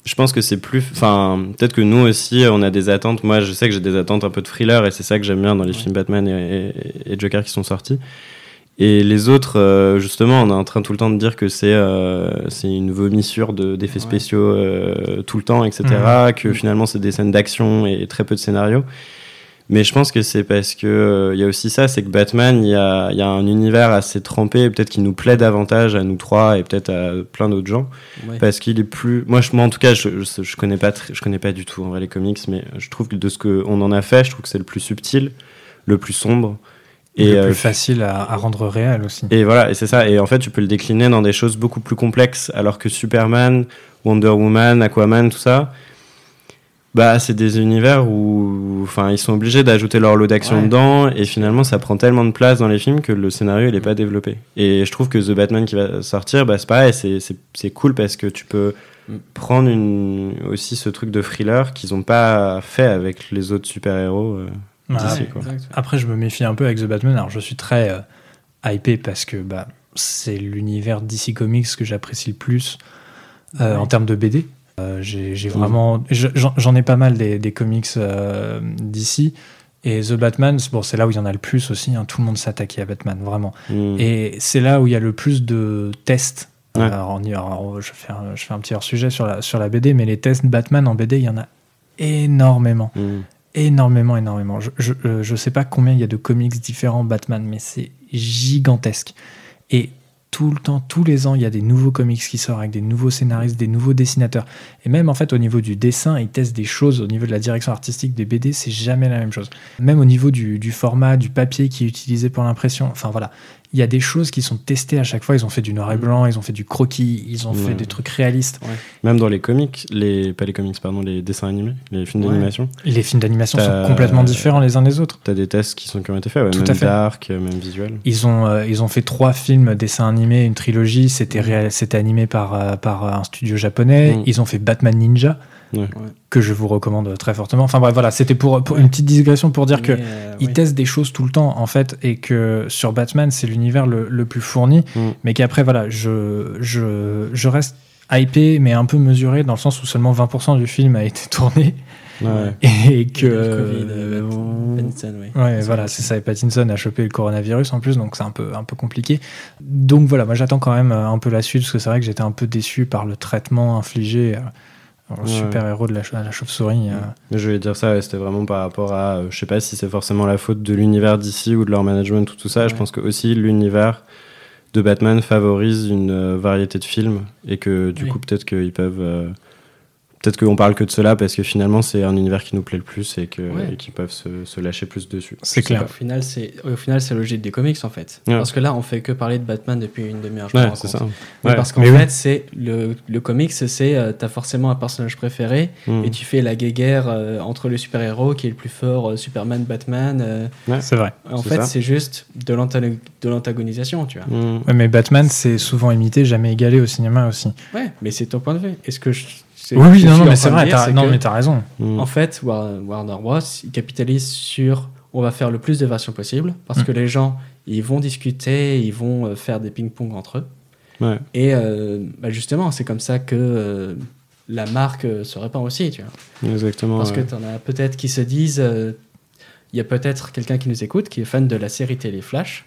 je pense que c'est plus. Enfin, peut-être que nous aussi, on a des attentes. Moi, je sais que j'ai des attentes un peu de thriller et c'est ça que j'aime bien dans les films Batman et, et, Joker qui sont sortis. Et les autres, euh, justement, on est en train tout le temps de dire que c'est euh, c'est une vomissure d'effets spéciaux euh, tout le temps, etc. Mmh. Que finalement, c'est des scènes d'action et très peu de scénario. Mais je pense que c'est parce que il y a aussi ça, c'est que Batman, il y a, y a, un univers assez trempé, peut-être qui nous plaît davantage à nous trois et peut-être à plein d'autres gens, parce qu'il est plus. Moi, je, moi, en tout cas, je, je, connais pas, je connais pas du tout en vrai les comics, mais je trouve que de ce qu'on en a fait, je trouve que c'est le plus subtil, le plus sombre. Et le plus euh, facile à, rendre réel aussi. Et voilà, et c'est ça. Et en fait, tu peux le décliner dans des choses beaucoup plus complexes, alors que Superman, Wonder Woman, Aquaman, tout ça, bah, c'est des univers où, enfin, ils sont obligés d'ajouter leur lot d'action dedans, et finalement, ça prend tellement de place dans les films que le scénario, il est pas développé. Et je trouve que The Batman qui va sortir, bah, c'est pareil, c'est cool parce que tu peux mm. prendre une, aussi ce truc de thriller qu'ils ont pas fait avec les autres super-héros. Euh. Après, je me méfie un peu avec The Batman. Alors, je suis très euh, hypé parce que bah, c'est l'univers DC Comics que j'apprécie le plus euh, en termes de BD. Euh, j'ai vraiment, j'en ai pas mal des, comics DC. Et The Batman, bon, c'est là où il y en a le plus aussi. Hein. tout le monde s'attaque à Batman, vraiment. Mm. Et c'est là où il y a le plus de tests. Alors, je, fais un, je fais un petit hors sujet sur la, sur la BD, mais les tests Batman en BD, il y en a énormément. Mm énormément, énormément. Je, je, euh, je, sais pas combien il y a de comics différents Batman, mais c'est gigantesque. Et tout le temps, tous les ans, il y a des nouveaux comics qui sortent avec des nouveaux scénaristes, des nouveaux dessinateurs. Et même en fait, au niveau du dessin, ils testent des choses. Au niveau de la direction artistique des BD, c'est jamais la même chose. Même au niveau du, format, du papier qui est utilisé pour l'impression. Enfin voilà, il y a des choses qui sont testées à chaque fois. Ils ont fait du noir et mm. blanc, ils ont fait du croquis, ils ont fait des trucs réalistes. Même dans les comics, les, pas les comics, pardon, les dessins animés, les films d'animation. Les films d'animation sont complètement différents les uns des autres. T'as des tests qui, sont, qui ont été faits, Tout même à fait. dark, même visuel. Ils ont, euh, ils ont fait trois films dessins animés, une trilogie. C'était c'était animé par, euh, par un studio japonais. Mm. Ils ont fait Batman Ninja que je vous recommande très fortement. Enfin bref, voilà, c'était pour, une petite digression pour dire que euh, ils testent des choses tout le temps en fait, et que sur Batman c'est l'univers le, plus fourni, mm. mais qu'après voilà, je, je, je reste hypé mais un peu mesuré dans le sens où seulement 20% du film a été tourné. Et que. Euh, ouais, voilà, c'est ça. Et Pattinson a chopé le coronavirus en plus, donc c'est un peu, un peu compliqué. Donc voilà, moi j'attends quand même un peu la suite, parce que c'est vrai que j'étais un peu déçu par le traitement infligé super héros de la, la chauve-souris. Euh. Je voulais dire ça, c'était vraiment par rapport à, euh, je sais pas si c'est forcément la faute de l'univers d'ici ou de leur management ou tout ça. Je pense que aussi l'univers de Batman favorise une euh, variété de films et que du coup peut-être qu'ils peuvent peut-être qu'on parle que de cela parce que finalement c'est un univers qui nous plaît le plus et que qu'ils peuvent se, se, lâcher plus dessus. C'est clair. Au final, c'est au final c'est logique des comics en fait. Parce que là, on fait que parler de Batman depuis une demi-heure. Ouais, c'est ça. parce qu'en fait, c'est le, le comics, c'est euh, t'as forcément un personnage préféré hmm. et tu fais la guerre euh, entre les super-héros qui est le plus fort, euh, Superman, Batman. c'est vrai. En fait, c'est juste de l'antagonisation, tu vois. Hmm. mais Batman, c'est souvent imité, jamais égalé au cinéma aussi. Ouais, mais c'est ton point de vue. Est-ce que je oui, non, mais c'est vrai, non, mais t'as raison. Mm. En fait, Warner Bros. ils capitalisent sur on va faire le plus de versions possible parce mm. que les gens, ils vont discuter, ils vont euh, faire des ping-pong entre eux. Et euh, bah, justement, c'est comme ça que euh, la marque se répand aussi, tu vois. Exactement. Parce que t'en as peut-être qui se disent, il y a peut-être quelqu'un qui nous écoute qui est fan de la série télé Flash,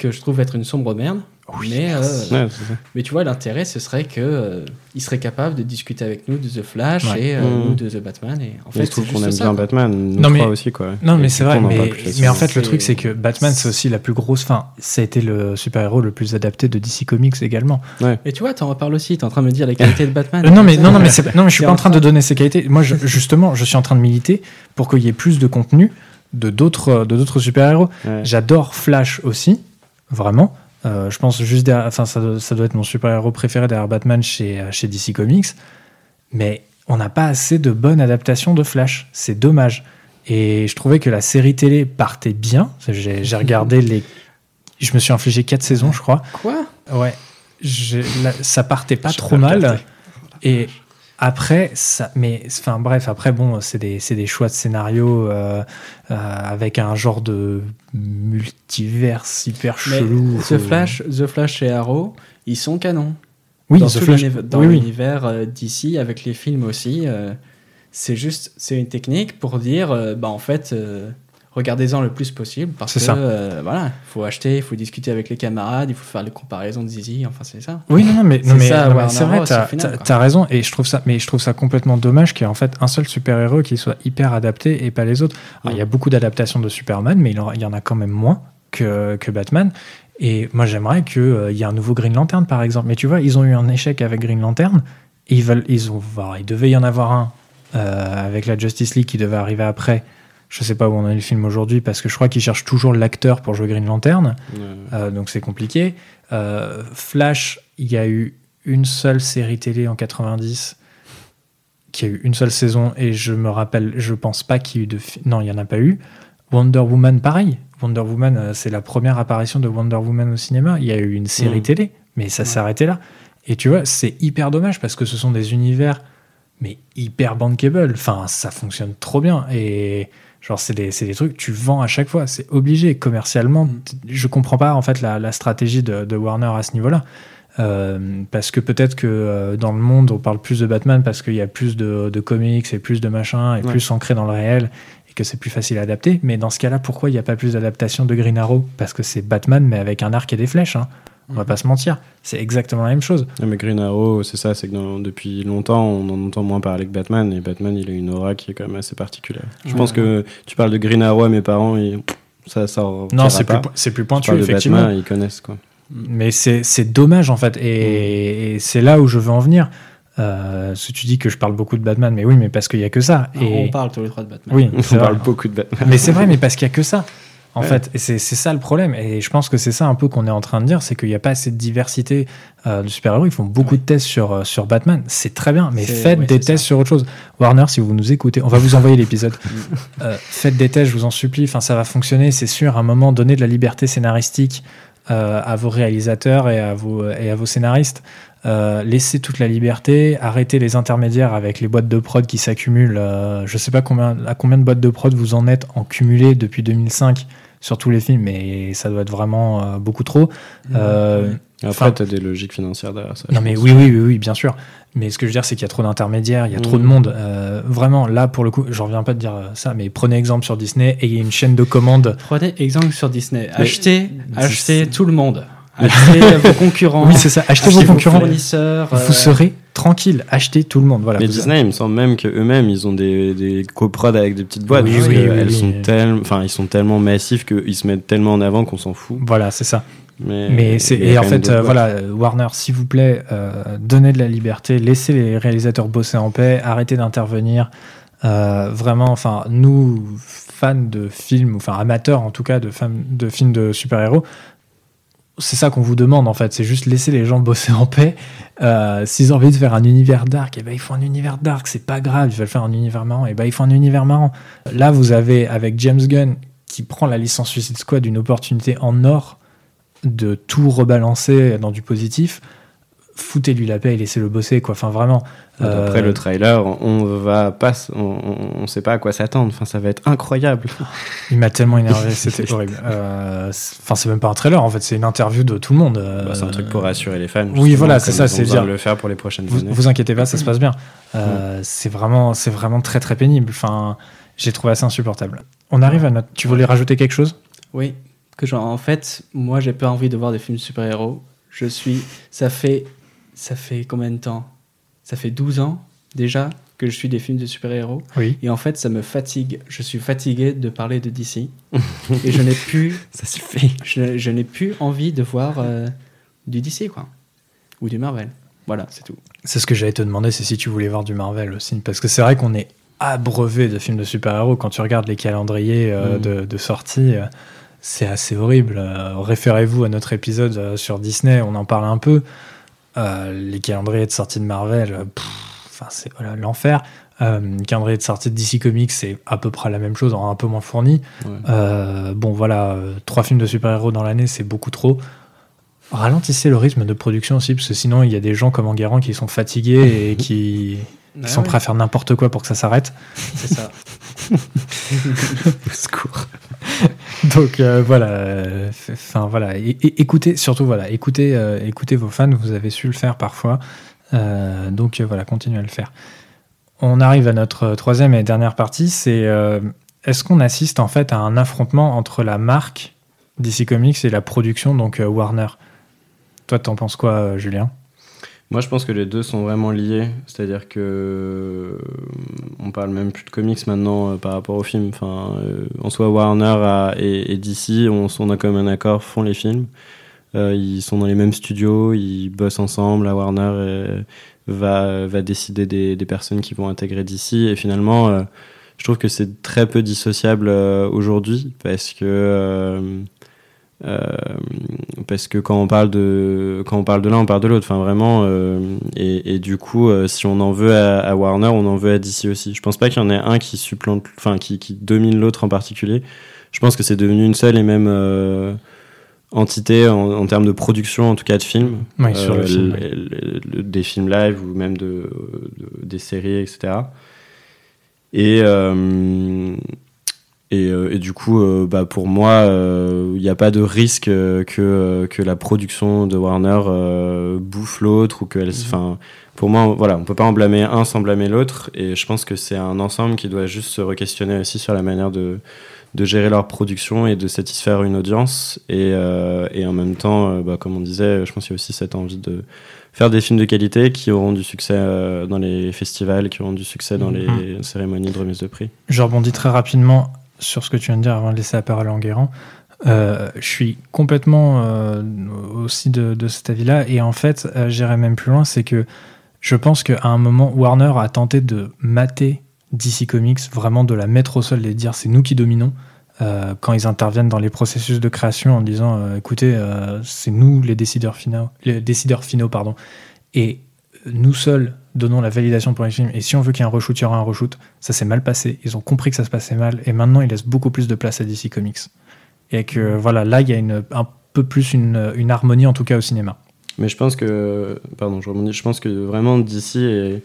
que je trouve être une sombre merde mais, euh, mais tu vois, l'intérêt, ce serait qu'il euh, il serait capable de discuter avec nous de The Flash et euh, mmh. nous de The Batman. Et en fait, je trouve qu'on aime bien Batman, nous non, mais, aussi. Quoi. Non, mais c'est vrai. Mais, mais en fait, le truc, c'est que Batman, c'est aussi la plus grosse. Fin, ça a été le super-héros le plus adapté de DC Comics également. Et tu vois, tu en reparles aussi. Tu es en train de me dire les qualités de Batman. non, mais, non, non, mais, non, mais je suis pas en train de donner ses qualités. Moi, justement, je suis en train de militer pour qu'il y ait plus de contenu de d'autres super-héros. J'adore Flash aussi, vraiment. Euh, je pense juste derrière, enfin, ça, ça, doit être mon super-héros préféré derrière Batman chez, euh, chez DC Comics. Mais on n'a pas assez de bonnes adaptations de Flash. C'est dommage. Et je trouvais que la série télé partait bien. J'ai regardé les. Je me suis infligé 4 saisons, je crois. Quoi? Ouais. ça partait pas trop mal. Et Après, ça, mais enfin bref, après bon, c'est des, des, choix de scénario euh, euh, avec un genre de multivers hyper chelou. The Flash, The Flash et Arrow, ils sont canons. Oui, dans l'univers euh, d'ici, avec les films aussi. c'est juste, c'est une technique pour dire, bah en fait, regardez-en le plus possible parce que euh, voilà, il faut acheter, il faut discuter avec les camarades, il faut faire les comparaisons de Zizi, enfin c'est ça. Oui, non, mais, non, mais, c'est vrai, tu as, raison et je trouve ça, mais je trouve ça complètement dommage qu'il y ait en fait un seul super-héros qui soit hyper adapté et pas les autres. Il y a beaucoup d'adaptations de Superman, mais il y en a quand même moins que, que Batman. Et moi, j'aimerais qu'il euh, y ait un nouveau Green Lantern, par exemple. Mais tu vois, ils ont eu un échec avec Green Lantern. Et ils, veulent, ils, ont, il devait y en avoir un euh, avec la Justice League qui devait arriver après je sais pas où on a le film aujourd'hui parce que je crois qu'ils cherchent toujours l'acteur pour jouer Green Lantern. Euh, donc c'est compliqué. Euh, Flash, il y a eu une seule série télé en 90 qui a eu une seule saison et je me rappelle, je pense pas qu'il y ait eu de. Non, il y en a pas eu. Wonder Woman, pareil. Wonder Woman, euh, c'est la première apparition de Wonder Woman au cinéma. Il y a eu une série télé, mais ça s'est arrêté là. Et tu vois, c'est hyper dommage parce que ce sont des univers mais hyper bankable. Enfin, ça fonctionne trop bien et Genre, c'est des, des, trucs tu vends à chaque fois, c'est obligé. Commercialement, mm. je comprends pas en fait la, la stratégie de, de, Warner à ce niveau-là. Euh, parce que peut-être que euh, dans le monde, on parle plus de Batman parce qu'il y a plus de, de, comics et plus de machins et plus ancré dans le réel et que c'est plus facile à adapter. Mais dans ce cas-là, pourquoi il n'y a pas plus d'adaptation de Green Arrow? Parce que c'est Batman, mais avec un arc et des flèches. Hein. On va pas se mentir, c'est exactement la même chose. mais Green Arrow, c'est ça, c'est que depuis longtemps, on en entend moins parler que Batman, et Batman, il a une aura qui est quand même assez particulière. Je pense que tu parles de Green Arrow à mes parents, et ça sort. Non, c'est plus, c'est plus pointu, effectivement. Batman, ils connaissent, quoi. Mais c'est dommage, en fait, et, c'est là où je veux en venir. Euh, si tu dis que je parle beaucoup de Batman, mais oui, mais parce qu'il y a que ça. Et... On parle tous les trois de Batman. Oui, on parle beaucoup de Batman. Mais c'est vrai, mais parce qu'il y a que ça en fait. Et c'est ça le problème. Et je pense que c'est ça un peu qu'on est en train de dire, c'est qu'il n'y a pas assez de diversité euh, de super-héros. Ils font beaucoup de tests sur, euh, sur Batman. C'est très bien, mais faites des tests sur autre chose. Warner, si vous nous écoutez, on va vous envoyer l'épisode. Euh, faites des tests, je vous en supplie. Enfin, ça va fonctionner, c'est sûr. À un moment, donner de la liberté scénaristique à vos réalisateurs et à vos, et à vos scénaristes. laissez toute la liberté, arrêtez les intermédiaires avec les boîtes de prod qui s'accumulent. je ne sais pas combien, à combien de boîtes de prod vous en êtes en cumulé depuis 2005 sur tous les films, mais ça doit être vraiment euh, beaucoup trop. Mmh. Euh, Après, tu as des logiques financières derrière ça. Non, mais oui, oui, oui, oui, bien sûr. Mais ce que je veux dire, c'est qu'il y a trop d'intermédiaires, il y a trop de mmh. monde. Euh, vraiment, là, pour le coup, je reviens pas de dire ça, mais prenez exemple sur Disney et il y a une chaîne de commandes. Prenez exemple sur Disney. Achetez, achetez tout le monde. Achetez vos concurrents. Oui, c'est ça. Achetez, vos concurrents. Fournisseurs, vous serez tranquille, achetez tout le monde. Voilà, mais Disney, il me semble même qu'eux-mêmes, ils ont des, des coprods avec des petites boîtes. Oui, oui, elles sont tellement, enfin, ils sont tellement massifs qu'ils se mettent tellement en avant qu'on s'en fout. Voilà, c'est ça. Mais, c'est et en fait euh, voilà Warner s'il vous plaît euh, donnez de la liberté laissez les réalisateurs bosser en paix arrêtez d'intervenir euh, vraiment enfin nous fans de films enfin amateurs en tout cas de, de films de super-héros c'est ça qu'on vous demande en fait, c'est juste laisser les gens bosser en paix. Euh, s'ils ont envie de faire un univers dark, et eh ben, il faut un univers dark, c'est pas grave, ils veulent faire un univers marrant, et eh ben, il faut un univers marrant. Là, vous avez avec James Gunn qui prend la licence Suicide Squad une opportunité en or de tout rebalancer dans du positif foutez-lui la paix et laissez-le bosser quoi. Enfin vraiment après euh, le trailer on va pas on, sait pas à quoi s'attendre. Enfin ça va être incroyable. Il m'a tellement énervé c'était horrible. Euh, enfin c'est même pas un trailer en fait c'est une interview de tout le monde euh, bah, c'est un truc pour rassurer les fans oui voilà c'est ça c'est dire le faire pour les prochaines vous, années. vous inquiétez pas ça se passe bien. Mm. c'est vraiment c'est vraiment très très pénible. Enfin j'ai trouvé ça insupportable. On arrive à notre tu voulais rajouter quelque chose? Oui que genre en fait moi j'ai pas envie de voir des films super héros je suis ça fait ça fait combien de temps? Ça fait 12 ans déjà que je suis des films de super-héros. Oui. Et en fait, ça me fatigue. Je suis fatigué de parler de DC. et je n'ai plus. Ça suffit. Je, je n'ai plus envie de voir euh, du DC, quoi. Ou du Marvel. Voilà, c'est tout. C'est ce que j'allais te demander, c'est si tu voulais voir du Marvel aussi. Parce que c'est vrai qu'on est abreuvé de films de super-héros. Quand tu regardes les calendriers euh, mm. de, de, sortie, euh, c'est assez horrible. Référez-vous à notre épisode sur Disney, on en parle un peu. Euh, les calendriers de sortie de Marvel, euh, enfin c'est voilà, l'enfer. Euh, calendrier de sortie de DC Comics, c'est à peu près la même chose, un peu moins fourni. Euh, bon, voilà, trois films de super-héros dans l'année, c'est beaucoup trop. Ralentissez le rythme de production aussi, parce que sinon il y a des gens comme Enguerrand qui sont fatigués et qui, qui sont prêts à faire n'importe quoi pour que ça s'arrête. C'est ça. Secours. Donc euh, voilà, euh, enfin voilà, écoutez surtout voilà, écoutez, euh, écoutez vos fans. Vous avez su le faire parfois, Euh, donc voilà, continuez à le faire. On arrive à notre troisième et dernière partie. C'est est-ce qu'on assiste en fait à un affrontement entre la marque DC Comics et la production, donc Warner? Toi, t'en penses quoi, Julien? Moi, je pense que les deux sont vraiment liés. C'est-à-dire que euh, on parle même plus de comics maintenant euh, par rapport aux films. Enfin, euh, en soi, Warner et, DC, on, on a comme un accord, font les films. Ils sont dans les mêmes studios, ils bossent ensemble. La Warner va, décider des, personnes qui vont intégrer DC. Et finalement, je trouve que c'est très peu dissociable aujourd'hui parce que parce que quand on parle de quand on parle de l'un, on parle de l'autre. Enfin vraiment. euh, et, et du coup, euh, si on en veut à, à Warner, on en veut à DC aussi. Je pense pas qu'il y en ait un qui supplante, enfin qui, qui domine l'autre en particulier. Je pense que c'est devenu une seule et même euh, entité en, en termes de production, en tout cas de films. Oui, sur le Euh, film, le- le- le- des films live ou même de, de- des séries, etc. Et euh, et, euh, et du coup, euh, bah, pour moi, euh, il n'y a pas de risque euh, que, euh, que la production de Warner euh, bouffe l'autre ou que elle. Enfin, pour moi, voilà, on peut pas en blâmer un sans blâmer l'autre. Et je pense que c'est un ensemble qui doit juste se re-questionner aussi sur la manière de, de gérer leur production et de satisfaire une audience. Et, euh, et en même temps, euh, bah, comme on disait, je pense qu'il y a aussi cette envie de faire des films de qualité qui auront du succès euh, dans les festivals, qui auront du succès dans les cérémonies de remise de prix. Je rebondis très rapidement sur ce que tu viens de dire avant de laisser la parole à Enguerrand. Euh, je suis complètement euh, aussi de, cet avis-là. Et en fait, euh, j'irai même plus loin, c'est que je pense qu'à un moment, Warner a tenté de mater DC Comics, vraiment de la mettre au sol et de dire c'est nous qui dominons. quand ils interviennent dans les processus de création en disant écoutez, c'est nous les décideurs finaux, les décideurs finaux pardon, et nous seuls donnons la validation pour les films. Et si on veut qu'il y ait un reshoot, il y aura un reshoot. Ça s'est mal passé. Ils ont compris que ça se passait mal. Et maintenant, ils laissent beaucoup plus de place à DC Comics. Et que voilà, là, il y a une, un peu plus une, une harmonie, en tout cas au cinéma. Mais je pense que, pardon, je rebondis, je pense que vraiment DC est.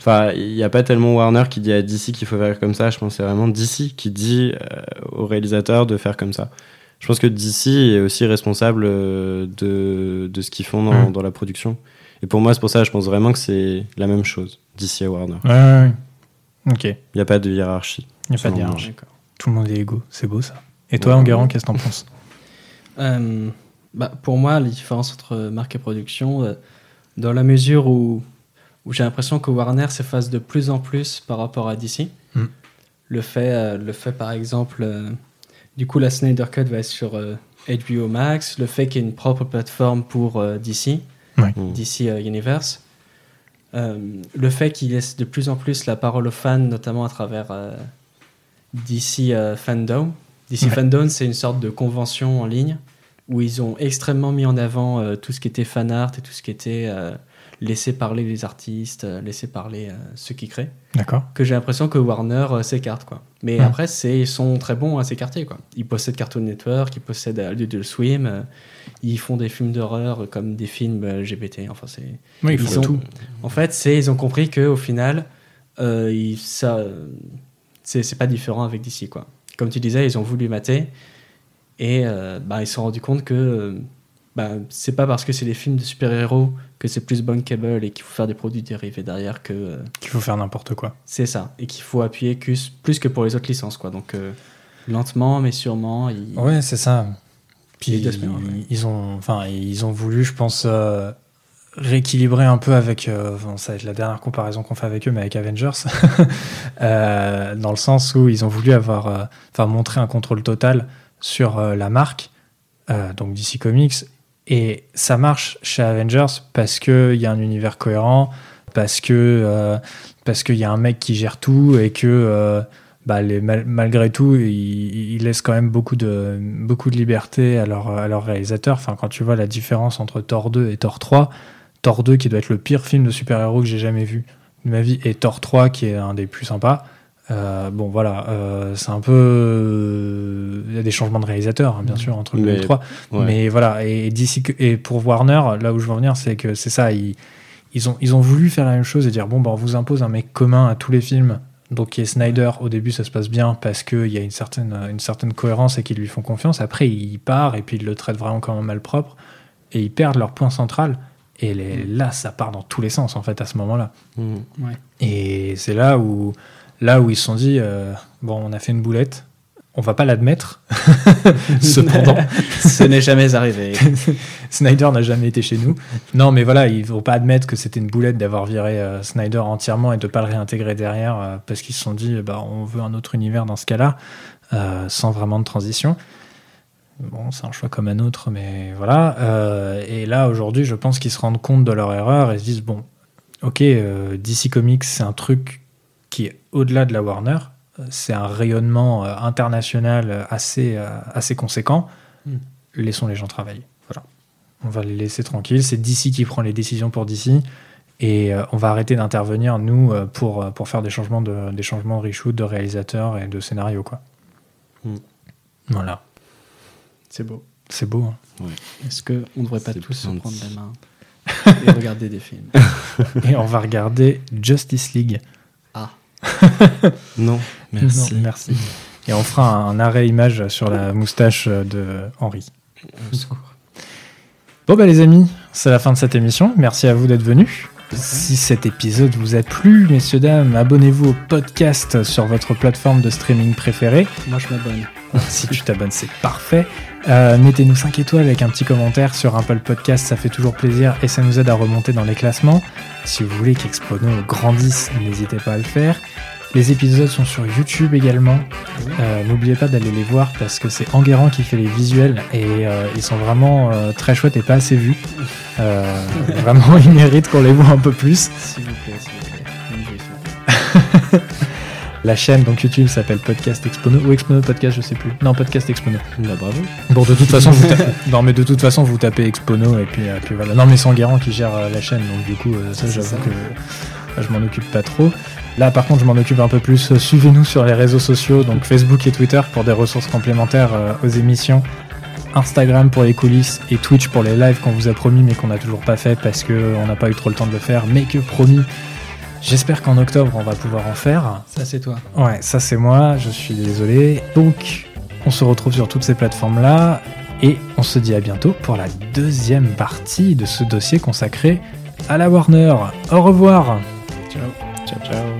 Enfin, il n'y a pas tellement Warner qui dit à DC qu'il faut faire comme ça. Je pense que c'est vraiment DC qui dit euh, au réalisateur de faire comme ça. Je pense que DC est aussi responsable euh, de, de ce qu'ils font dans, Mm. dans la production. Et pour moi, c'est pour ça, je pense vraiment que c'est la même chose, DC et Warner. Ouais, ouais, ouais. Ok. Il Il n'y a pas de hiérarchie. n'y a pas de hiérarchie. Tout le monde est égaux. C'est beau, ça. Et toi, Enguerrand, qu'est-ce que t'en penses? Euh, bah, pour moi, la différence entre marque et production, euh, dans la mesure où, où j'ai l'impression que Warner s'efface de plus en plus par rapport à DC. Mm. Le, fait, euh, le fait, par exemple, euh, du coup, la Snyder Cut va être sur euh, HBO Max, le fait qu'il y ait une propre plateforme pour euh, DC, Ouais. Mm. DC euh, Universe, euh, le fait qu'il laisse de plus en plus la parole aux fans, notamment à travers euh, DC euh, Fandom. DC Ouais. Fandom, c'est une sorte de convention en ligne où ils ont extrêmement mis en avant euh, tout ce qui était fan art et tout ce qui était euh, laisser parler les artistes, euh, laisser parler euh, ceux qui créent. D'accord. Que j'ai l'impression que Warner euh, s'écarte quoi. Mais Ouais. après, c'est ils sont très bons à s'écarter quoi. Ils possèdent Cartoon Network, ils possèdent euh, Adult Swim, euh, ils font des films d'horreur euh, comme des films euh, LGBT. Enfin, c'est Oui, il Ils faut sont- tout. en fait, c'est ils ont compris que au final, euh, ils- ça, euh, c'est pas différent avec DC quoi. Comme tu disais, ils ont voulu mater et euh, bah, ils se sont rendus compte que euh, bah, c'est pas parce que c'est des films de super-héros que c'est plus bankable et qu'il faut faire des produits dérivés derrière que euh, Qu'il faut faire n'importe quoi. c'est ça et qu'il faut appuyer plus, plus que pour les autres licences quoi. Donc euh, lentement mais sûrement. Ils... Ouais, c'est ça. Puis Les deux semaines, ouais. ils ont, enfin, ils ont voulu, je pense, euh, rééquilibrer un peu avec. euh, bon, ça va être la dernière comparaison qu'on fait avec eux, mais avec Avengers, Euh, dans le sens où ils ont voulu avoir, euh, enfin, montrer un contrôle total sur la marque, donc DC Comics, et ça marche chez Avengers parce que il y a un univers cohérent, parce que parce qu'il y a un mec qui gère tout et que bah, les, mal- malgré tout, ils, ils laissent quand même beaucoup de, beaucoup de liberté à leur, à leur réalisateur. Enfin, quand tu vois la différence entre Thor 2 et Thor 3, Thor 2 qui doit être le pire film de super-héros que j'ai jamais vu de ma vie, et Thor 3 qui est un des plus sympas, Euh, bon, voilà, euh, c'est un peu. Il y a des changements de réalisateur, hein, bien sûr, entre le 2 et Mais- le 3. Ouais. Mais voilà, et, d'ici que- et pour Warner, là où je veux en venir, c'est que c'est ça, ils, ils, ont, ils ont voulu faire la même chose et dire bon, bah, on vous impose un mec commun à tous les films. Donc, qui est Snyder, au début, ça se passe bien parce qu'il y a une certaine, une certaine cohérence et qu'ils lui font confiance. Après, il part et puis ils le traitent vraiment comme un malpropre et ils perdent leur point central. Et les- là, ça part dans tous les sens, en fait, à ce moment-là. Mm. Et c'est là où, là où ils se sont dit euh, bon, on a fait une boulette, on va pas l'admettre. Cependant, Ce n'est jamais arrivé. Snyder n'a jamais été chez nous. Non, mais voilà, il faut pas admettre que c'était une boulette d'avoir viré euh, Snyder entièrement et de pas le réintégrer derrière euh, parce qu'ils se sont dit bah, on veut un autre univers dans ce cas-là, euh, sans vraiment de transition. Bon, c'est un choix comme un autre, mais voilà. Et là, aujourd'hui, je pense qu'ils se rendent compte de leur erreur et se disent bon, ok, DC Comics, c'est un truc qui est au-delà de la Warner. C'est un rayonnement euh, international euh, assez, euh, assez conséquent. Hmm. Laissons les gens travailler. Voilà. On va les laisser tranquilles. C'est DC qui prend les décisions pour DC. Et euh, on va arrêter d'intervenir, nous, pour, pour faire des changements de, des changements de reshoot, de réalisateur et de scénario. Quoi. Hmm. Voilà. C'est beau. C'est beau. hein. Est-ce qu'on ne devrait pas tous se prendre la main et regarder des films? Et on va regarder Justice League. Ah. Non, merci. Non, merci. Et on fera un arrêt image sur la moustache de Henri. Au secours. Bon bah les amis, c'est la fin de cette émission. Merci à vous d'être venus. Si cet épisode vous a plu, messieurs dames, abonnez-vous au podcast sur votre plateforme de streaming préférée. Moi, je m'abonne. si tu t'abonnes, c'est parfait. Euh, Mettez-nous 5 étoiles avec un petit commentaire sur Apple Podcast, ça fait toujours plaisir et ça nous aide à remonter dans les classements. Si vous voulez qu'Expono grandisse, n'hésitez pas à le faire. Les épisodes sont sur YouTube également. Euh, N'oubliez pas d'aller les voir parce que c'est Enguerrand qui fait les visuels et euh, ils sont vraiment euh, très chouettes et pas assez vus. Vraiment, ils méritent qu'on les voit un peu plus. S'il vous plaît, s'il vous plaît. La chaîne donc YouTube s'appelle Podcast Expono ou Expono Podcast, je sais plus. Non, Podcast Expono. Bah, bravo. Bon, de toute façon, vous tapez... non, mais de toute façon, vous tapez Expono et puis, euh, puis voilà. Non, mais c'est Enguerrand qui gère euh, la chaîne, donc du coup, euh, ça, j'avoue que je m'en occupe pas trop. Là, par contre, je m'en occupe un peu plus. Euh, Suivez-nous sur les réseaux sociaux, donc Facebook et Twitter pour des ressources complémentaires euh, aux émissions. Instagram pour les coulisses et Twitch pour les lives qu'on vous a promis mais qu'on n'a toujours pas fait parce qu'on n'a pas eu trop le temps de le faire, mais que promis. J'espère qu'en octobre on va pouvoir en faire. Ça, c'est toi. Ouais, ça c'est moi, je suis désolé. Donc, on se retrouve sur toutes ces plateformes-là et on se dit à bientôt pour la deuxième partie de ce dossier consacré à la Warner. Au revoir Ciao. Ciao, ciao.